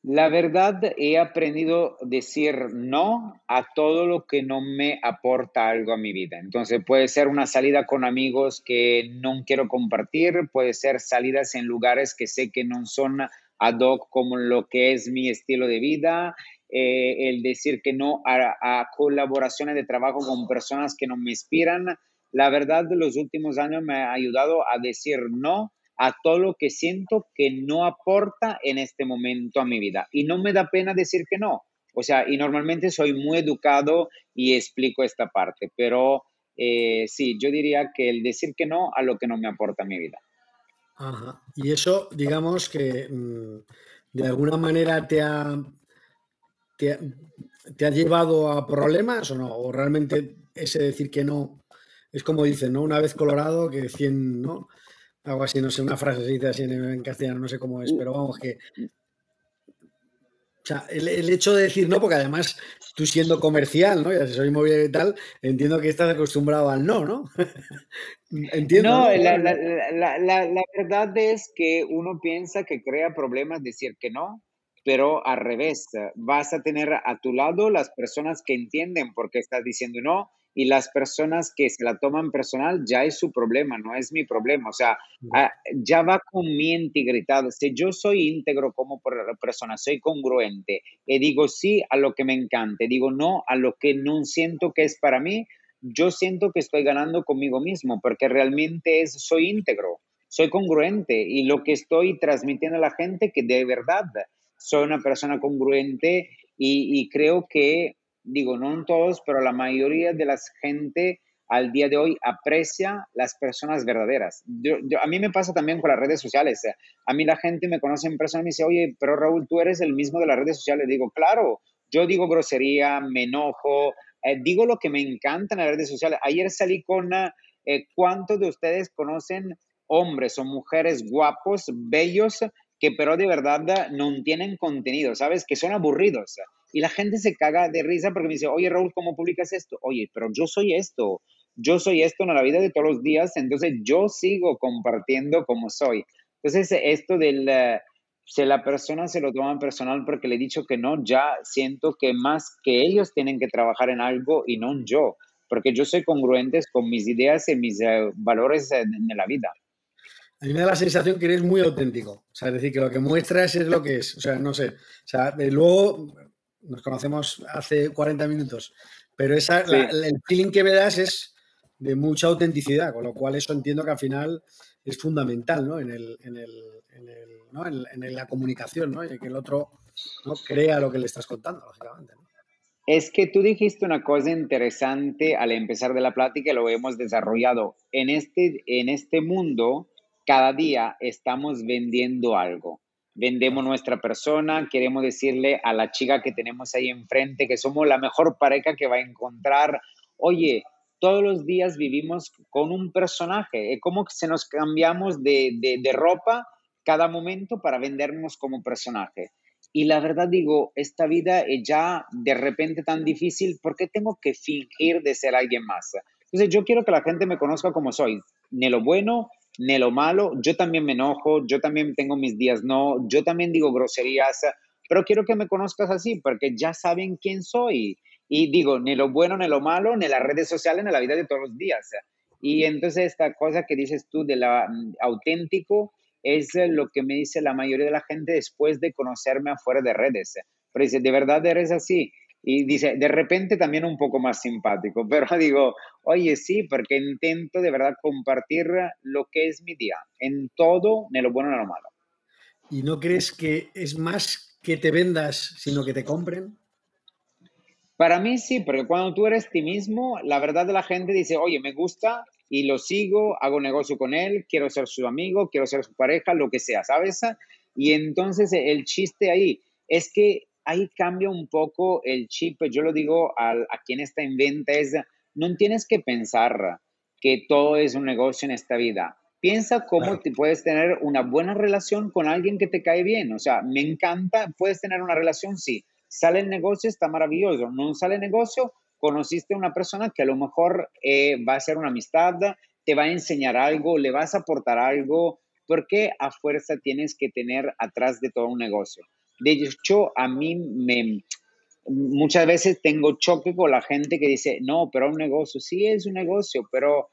La verdad, he aprendido a decir no a todo lo que no me aporta algo a mi vida. Entonces, puede ser una salida con amigos que no quiero compartir, puede ser salidas en lugares que sé que no son ad hoc como lo que es mi estilo de vida, eh, el decir que no a, colaboraciones de trabajo con personas que no me inspiran. La verdad, de los últimos años me ha ayudado a decir no a todo lo que siento que no aporta en este momento a mi vida. Y no me da pena decir que no. O sea, y normalmente soy muy educado y explico esta parte, pero eh, sí, yo diría que el decir que no a lo que no me aporta a mi vida. Ajá. Y eso, digamos que mm, de alguna manera te ha, te ha, llevado a problemas o no, o realmente ese decir que no es como dicen, ¿no? Una vez colorado que 100, ¿no? Algo así, no sé, una frase se dice así en, castellano, no sé cómo es, pero vamos, que o sea, el, hecho de decir no, porque además tú siendo comercial, ¿no? Y asesor inmobiliario y tal, entiendo que estás acostumbrado al no, ¿no? [LAUGHS] entiendo. No, La, la, verdad es que uno piensa que crea problemas decir que no, pero al revés, vas a tener a tu lado las personas que entienden por qué estás diciendo no y las personas que se la toman personal ya es su problema, no es mi problema. O sea, ah, ya va con mi integridad. Si yo soy íntegro como persona, soy congruente y digo sí a lo que me encante, digo no a lo que no siento que es para mí, yo siento que estoy ganando conmigo mismo porque realmente es, soy íntegro, soy congruente y lo que estoy transmitiendo a la gente que de verdad soy una persona congruente y, creo que, digo, no todos, pero la mayoría de la gente al día de hoy aprecia las personas verdaderas. a mí me pasa también con las redes sociales. A mí la gente me conoce en persona y me dice, oye, pero Raúl, tú eres el mismo de las redes sociales. Digo, claro, yo digo grosería, me enojo, eh, digo lo que me encanta en las redes sociales. Ayer salí con, eh, ¿cuántos de ustedes conocen hombres o mujeres guapos, bellos, que pero de verdad no tienen contenido, ¿sabes? Que son aburridos. Y la gente se caga de risa porque me dice, oye Raúl, ¿cómo publicas esto? Oye, pero yo soy esto, yo soy esto en la vida de todos los días, entonces yo sigo compartiendo como soy. Entonces, esto del, si la persona se lo toma personal porque le he dicho que no, ya siento que más que ellos tienen que trabajar en algo y no yo, porque yo soy congruente con mis ideas y mis eh, valores en la vida. A mí me da la sensación que eres muy auténtico. O sea, es decir, que lo que muestras es lo que es. O sea, no sé. O sea, luego nos conocemos hace 40 minutos, pero esa, el feeling que me das es de mucha autenticidad, con lo cual eso entiendo que al final es fundamental ¿no? en, el, en, el, en, el, ¿no? en, la comunicación, ¿no? y que el otro ¿no? crea lo que le estás contando, lógicamente. Es que tú dijiste una cosa interesante al empezar de la plática y lo hemos desarrollado. En este, en este mundo cada día estamos vendiendo algo. Vendemos nuestra persona, queremos decirle a la chica que tenemos ahí enfrente que somos la mejor pareja que va a encontrar. Oye, todos los días vivimos con un personaje. Es como que se nos cambiamos de, de, ropa cada momento para vendernos como personaje. Y la verdad digo, esta vida es ya de repente tan difícil, porque tengo que fingir de ser alguien más? Entonces yo quiero que la gente me conozca como soy, ni lo bueno ni lo malo. Yo también me enojo, yo también tengo mis días no, yo también digo groserías, pero quiero que me conozcas así porque ya saben quién soy. Y digo, ni lo bueno ni lo malo, ni las redes sociales, ni la vida de todos los días. Y entonces esta cosa que dices tú de la mm, auténtico es lo que me dice la mayoría de la gente después de conocerme afuera de redes. Pero dice, ¿de verdad eres así? Y dice, de repente también un poco más simpático, pero [LAUGHS] digo, oye, sí, porque intento de verdad compartir lo que es mi día, en todo, ni lo bueno ni lo malo. ¿Y no crees que es más que te vendas, sino que te compren? Para mí sí, porque cuando tú eres ti mismo, la verdad de la gente dice, oye, me gusta y lo sigo, hago negocio con él, quiero ser su amigo, quiero ser su pareja, lo que sea, ¿sabes? Y entonces el chiste ahí es que ahí cambia un poco el chip. Yo lo digo a, quien está en venta, es, no tienes que pensar que todo es un negocio en esta vida. Piensa cómo te puedes tener una buena relación con alguien que te cae bien. O sea, me encanta, puedes tener una relación, sí. Sale el negocio, está maravilloso. No sale el negocio, conociste a una persona que a lo mejor eh, va a ser una amistad, te va a enseñar algo, le vas a aportar algo. porque a fuerza tienes que tener atrás de todo un negocio? De hecho, a mí me, muchas veces tengo choque con la gente que dice, no, pero un negocio, sí es un negocio, pero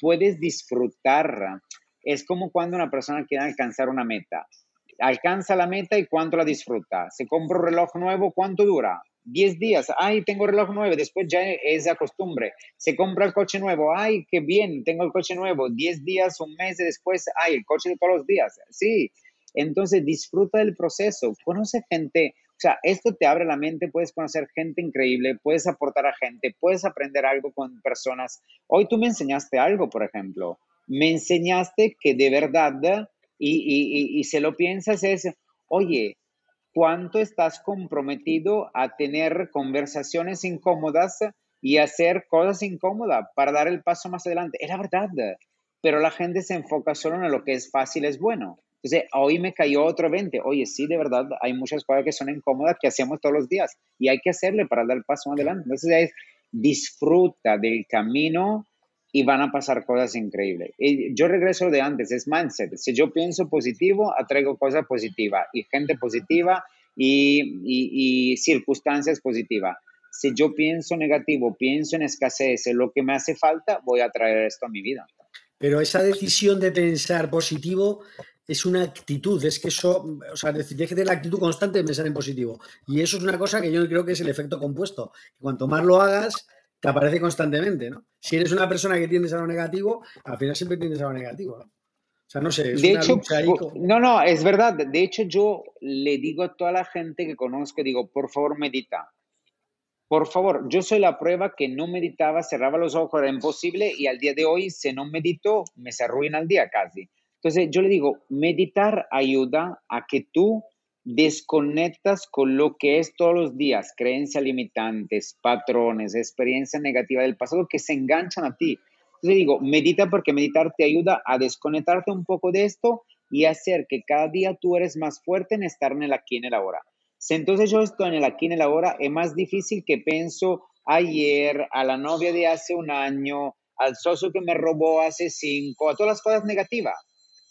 puedes disfrutar. Es como cuando una persona quiere alcanzar una meta. Alcanza la meta y cuánto la disfruta. Se compra un reloj nuevo, ¿cuánto dura? 10 días, ay, tengo reloj nuevo, después ya es de costumbre. Se compra el coche nuevo, ay, qué bien, tengo el coche nuevo. 10 días, un mes después, ay, el coche de todos los días. Sí, entonces disfruta del proceso, conoce gente, o sea, esto te abre la mente, puedes conocer gente increíble, puedes aportar a gente, puedes aprender algo con personas. Hoy tú me enseñaste algo, por ejemplo, me enseñaste que de verdad, y, y se lo piensas, es, oye, ¿cuánto estás comprometido a tener conversaciones incómodas y hacer cosas incómodas para dar el paso más adelante? Es la verdad, pero la gente se enfoca solo en lo que es fácil, es bueno. Entonces, hoy me cayó otro 20. Oye, sí, de verdad, hay muchas cosas que son incómodas que hacemos todos los días y hay que hacerle para dar el paso adelante. Entonces, es, disfruta del camino y van a pasar cosas increíbles. Y yo regreso de antes, es mindset. Si yo pienso positivo, atraigo cosas positivas y gente positiva y, y, y circunstancias positivas. Si yo pienso negativo, pienso en escasez, en lo que me hace falta, voy a traer esto a mi vida. Pero esa decisión de pensar positivo es una actitud, es que eso, o sea, tienes que tener la actitud constante de pensar en positivo. Y eso es una cosa que yo creo que es el efecto compuesto. Cuanto más lo hagas, te aparece constantemente, ¿no? Si eres una persona que tiendes a lo negativo, al final siempre tiendes a lo negativo, ¿no? O sea, no sé, es de una hecho, lucha ahí po- con- no, no, es verdad. De hecho, yo le digo a toda la gente que conozco, digo, por favor, medita. Por favor, yo soy la prueba que no meditaba, cerraba los ojos, era imposible y al día de hoy, si no medito, me se arruina el día casi. Entonces, yo le digo, meditar ayuda a que tú desconectas con lo que es todos los días, creencias limitantes, patrones, experiencias negativas del pasado que se enganchan a ti. Entonces digo, medita porque meditar te ayuda a desconectarte un poco de esto y hacer que cada día tú eres más fuerte en estar en el aquí en el ahora. Si entonces yo estoy en el aquí en el ahora, es más difícil que pienso ayer, a la novia de hace un año, al socio que me robó hace cinco, a todas las cosas negativas.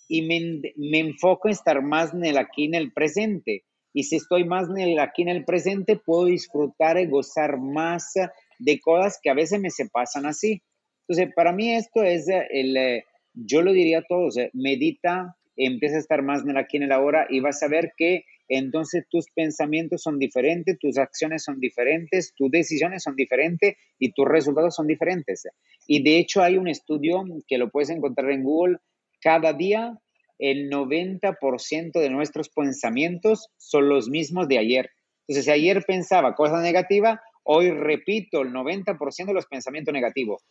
Y me, me enfoco en estar más en el aquí en el presente. Y si estoy más en el aquí en el presente, puedo disfrutar y gozar más de cosas que a veces me se pasan así. Entonces, para mí esto es eh, el, eh, yo lo diría a todos, medita, empieza a estar más en el aquí en el ahora y vas a ver que entonces tus pensamientos son diferentes, tus acciones son diferentes, tus decisiones son diferentes y tus resultados son diferentes. Y de hecho hay un estudio que lo puedes encontrar en Google, cada día el 90% de nuestros pensamientos son los mismos de ayer. Entonces, si ayer pensaba cosas negativas, hoy repito el 90% de los pensamientos negativos.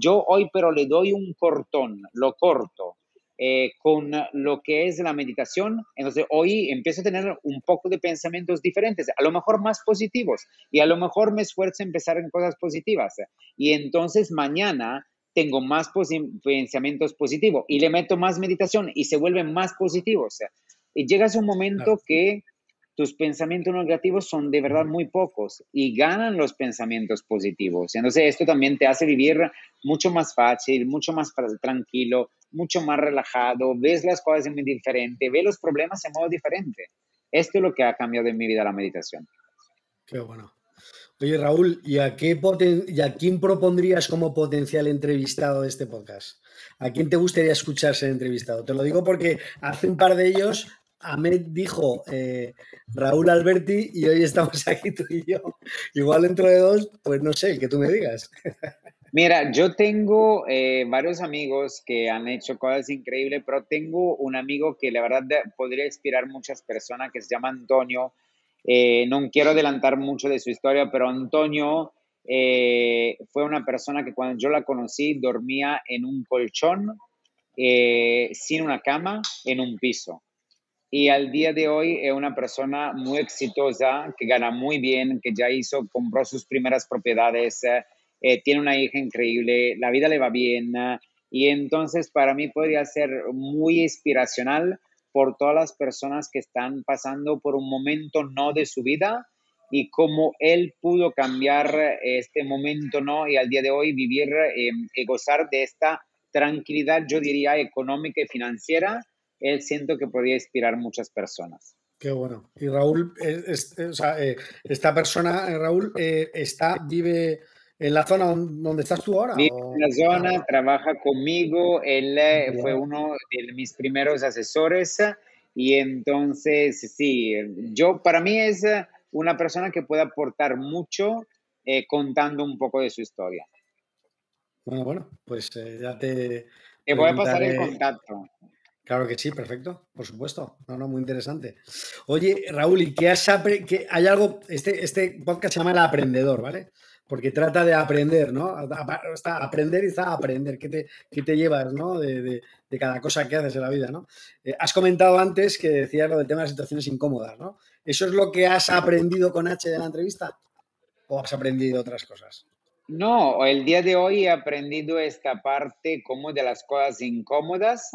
Yo hoy pero le doy un cortón, lo corto, eh, con lo que es la meditación, entonces hoy empiezo a tener un poco de pensamientos diferentes, a lo mejor más positivos, y a lo mejor me esfuerzo a empezar en cosas positivas. Y entonces mañana tengo más pensamientos positivos y le meto más meditación y se vuelven más positivos. Y llegas a un momento Claro. que tus pensamientos negativos son de verdad muy pocos y ganan los pensamientos positivos. Entonces esto también te hace vivir mucho más fácil, mucho más tra- tranquilo, mucho más relajado, ves las cosas muy diferente, ves los problemas en modo diferente. Esto es lo que ha cambiado en mi vida la meditación. Qué bueno. Oye, Raúl, ¿y a, qué poten- ¿y a quién propondrías como potencial entrevistado de este podcast? ¿A quién te gustaría escuchar ser entrevistado? Te lo digo porque hace un par de ellos Ahmed dijo eh, Raúl Alberti y hoy estamos aquí tú y yo. Igual dentro de dos, pues no sé, que tú me digas. Mira, yo tengo eh, varios amigos que han hecho cosas increíbles, pero tengo un amigo que la verdad podría inspirar muchas personas que se llama Antonio. Eh, no quiero adelantar mucho de su historia, pero Antonio eh, fue una persona que cuando yo la conocí dormía en un colchón, eh, sin una cama, en un piso. Y al día de hoy es una persona muy exitosa, que gana muy bien, que ya hizo, compró sus primeras propiedades, eh, eh, tiene una hija increíble, la vida le va bien. y entonces para mí podría ser muy inspiracional por todas las personas que están pasando por un momento no de su vida y cómo él pudo cambiar eh, este momento no y al día de hoy vivir eh, y gozar de esta tranquilidad, yo diría, económica y financiera él siento que podría inspirar muchas personas. Qué bueno. Y Raúl, eh, esta persona, Raúl, está, vive en la zona don- donde estás tú ahora. Vive o- en la zona, trabaja conmigo, él eh, fue uno de mis primeros asesores y entonces sí, yo para mí es eh, una persona que puede aportar mucho eh, contando un poco de su historia. Bueno, bueno, pues eh, ya te Te voy a pasar el contacto. Claro que sí, perfecto, por supuesto. No, no, muy interesante. Oye, Raúl, ¿y qué has qué- hay algo? Este, este podcast se llama El Aprendedor, ¿vale? Porque trata de aprender, ¿no? Está aprender y está aprender. ¿Qué te, qué te llevas, ¿no? De, de- de cada cosa que haces en la vida, ¿no? Eh, has comentado antes que decías lo del tema de las situaciones incómodas, ¿no? ¿Eso es lo que has aprendido con H de la entrevista? ¿O has aprendido otras cosas? No, el día de hoy he aprendido esta parte como de las cosas incómodas,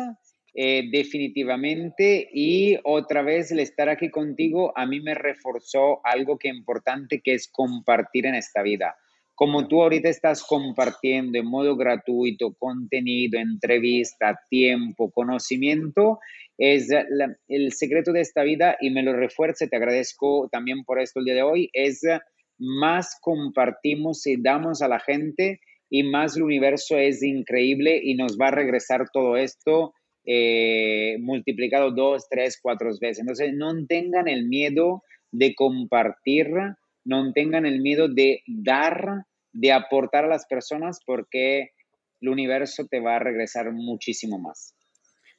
eh, definitivamente, y otra vez el estar aquí contigo a mí me reforzó algo que es importante, que es compartir en esta vida. Como tú ahorita estás compartiendo en modo gratuito contenido, entrevista, tiempo, conocimiento, es la- el secreto de esta vida y me lo refuerza, te agradezco también por esto el día de hoy, es más compartimos y damos a la gente y más el universo es increíble y nos va a regresar todo esto eh, multiplicado dos, tres, cuatro veces. Entonces, no tengan el miedo de compartir, no tengan el miedo de dar de aportar a las personas porque el universo te va a regresar muchísimo más.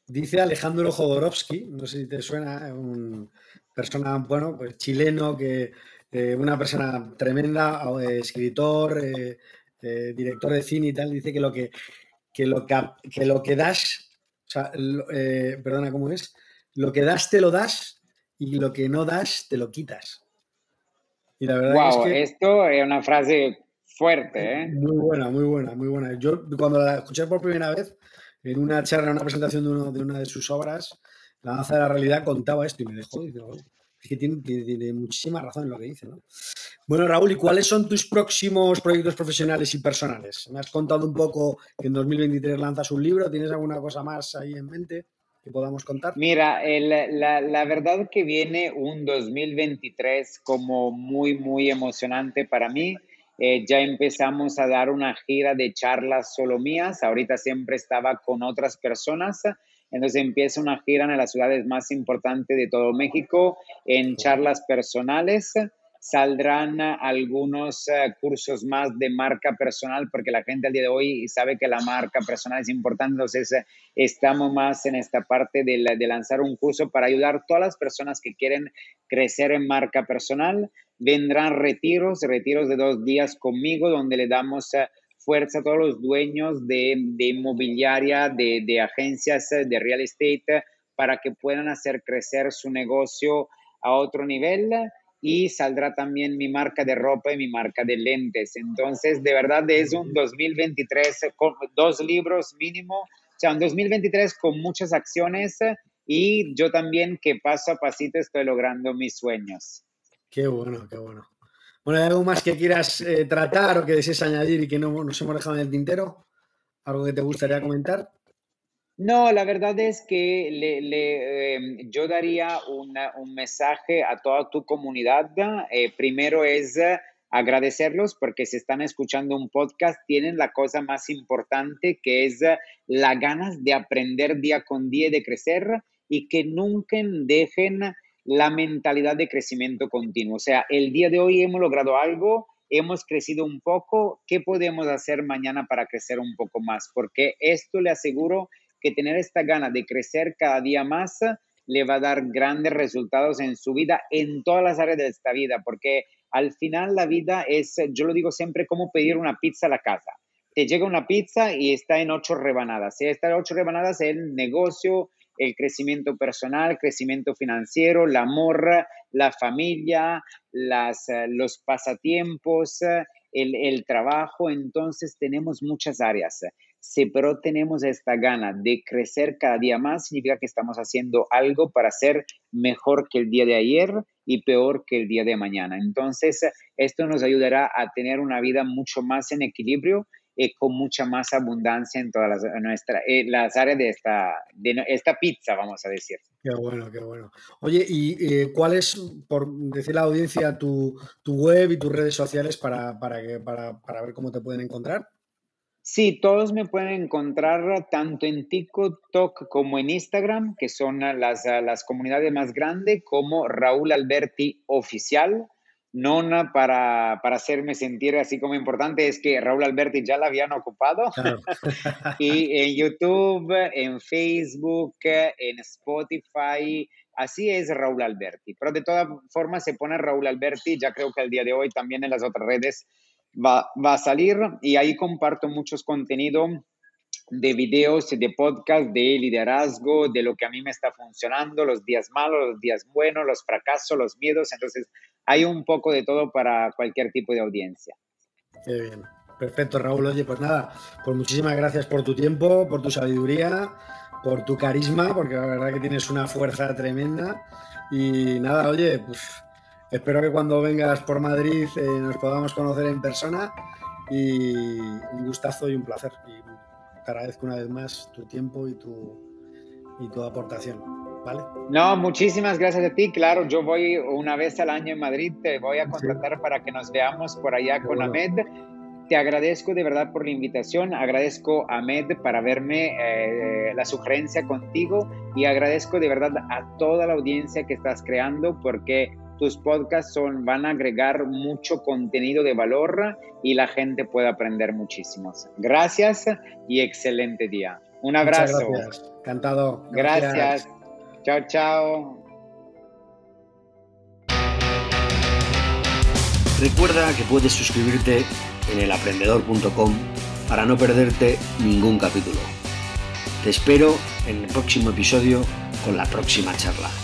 Dice Alejandro Jodorowsky, no sé si te suena, un persona, bueno, pues chileno, que eh, una persona tremenda, eh, escritor, eh, director de cine y tal, dice que lo que, lo que, lo que das, perdona, ¿cómo es? Lo que das te lo das y lo que no das te lo quitas. Y la verdad es que, esto es una frase fuerte, ¿eh? Muy buena, muy buena, muy buena. Yo cuando la escuché por primera vez, en una charla, en una presentación de, de una de sus obras, La danza de la realidad contaba esto y me dejó. es que tiene, muchísima razón en lo que dice. ¿no? Bueno, Raúl, ¿y cuáles son tus próximos proyectos profesionales y personales? Me has contado un poco que en 2023 lanzas un libro. ¿Tienes alguna cosa más ahí en mente? Que podamos contar? Mira, la, la, verdad que viene un 2023 como muy, muy emocionante para mí. Eh, ya empezamos a dar una gira de charlas solo mías. Ahorita siempre estaba con otras personas. Entonces empieza una gira en las ciudades más importantes de todo México en charlas personales saldrán algunos eh, cursos más de marca personal, porque la gente al día de hoy sabe que la marca personal es importante, entonces eh, estamos más en esta parte de, de, lanzar un curso para ayudar a todas las personas que quieren crecer en marca personal. Vendrán retiros, retiros de dos días conmigo, donde le damos eh, fuerza a todos los dueños de, de inmobiliaria, de, de agencias de real estate, para que puedan hacer crecer su negocio a otro nivel y saldrá también mi marca de ropa y mi marca de lentes. Entonces, de verdad es un 2023 con dos libros mínimo, o sea, un 2023 con muchas acciones y yo también que paso a pasito estoy logrando mis sueños. Qué bueno, qué bueno. Bueno, ¿hay algo más que quieras eh, tratar o que desees añadir y que no nos hemos dejado en el tintero? ¿Algo que te gustaría comentar? No, la verdad es que le, em, yo daría un mensaje a toda tu comunidad. Eh, primero es eh, agradecerlos porque si están escuchando un podcast, tienen la cosa más importante que es eh, la ganas de aprender día con día de crecer y que nunca dejen la mentalidad de crecimiento continuo. O sea, el día de hoy hemos logrado algo, hemos crecido un poco, ¿qué podemos hacer mañana para crecer un poco más? Porque esto le aseguro que tener esta gana de crecer cada día más le va a dar grandes resultados en su vida, en todas las áreas de esta vida, porque al final la vida es, yo lo digo siempre, como pedir una pizza a la casa. Te llega una pizza y está en ocho rebanadas. Si está en ocho rebanadas, el negocio, el crecimiento personal, crecimiento financiero, el amor, la familia, las, los pasatiempos, el, el trabajo. Entonces tenemos muchas áreas si pero tenemos esta gana de crecer cada día más, significa que estamos haciendo algo para ser mejor que el día de ayer y peor que el día de mañana. Entonces, esto nos ayudará a tener una vida mucho más en equilibrio y con mucha más abundancia en todas las, nuestra, las áreas de esta, de esta pizza, vamos a decir. Qué bueno, qué bueno. Oye, ¿y eh, cuál es, por decir la audiencia, tu, tu, web y tus redes sociales para, para, para, para ver cómo te pueden encontrar? Sí, todos me pueden encontrar tanto en TikTok como en Instagram, que son las, las comunidades más grandes, como Raúl Alberti Oficial. No para, para hacerme sentir así como importante, es que Raúl Alberti ya la habían ocupado. [LAUGHS] y en YouTube, en Facebook, en Spotify, así es Raúl Alberti. Pero de todas formas se pone Raúl Alberti, ya creo que el día de hoy también en las otras redes va, a salir y ahí comparto muchos contenidos de videos, de podcast, de liderazgo, de lo que a mí me está funcionando, los días malos, los días buenos, los fracasos, los miedos. Entonces, hay un poco de todo para cualquier tipo de audiencia. Qué bien. Perfecto, Raúl. Oye, pues nada, pues muchísimas gracias por tu tiempo, por tu sabiduría, por tu carisma, porque la verdad que tienes una fuerza tremenda. Y nada, oye, pues Espero que cuando vengas por Madrid eh, nos podamos conocer en persona y un gustazo y un placer. Y te agradezco una vez más tu tiempo y tu, y tu aportación. ¿Vale? No, muchísimas gracias a ti. Claro, yo voy una vez al año en Madrid, te voy a contratar para que nos veamos por allá con Ahmed. Te agradezco de verdad por la invitación, agradezco a Ahmed para verme eh, la sugerencia contigo y agradezco de verdad a toda la audiencia que estás creando porque tus podcasts son, van a agregar mucho contenido de valor y la gente puede aprender muchísimo. Gracias y excelente día. Un abrazo. gracias. Encantado. gracias. Chao, chao. Recuerda que puedes suscribirte en elaprendedor.com para no perderte ningún capítulo. Te espero en el próximo episodio con la próxima charla.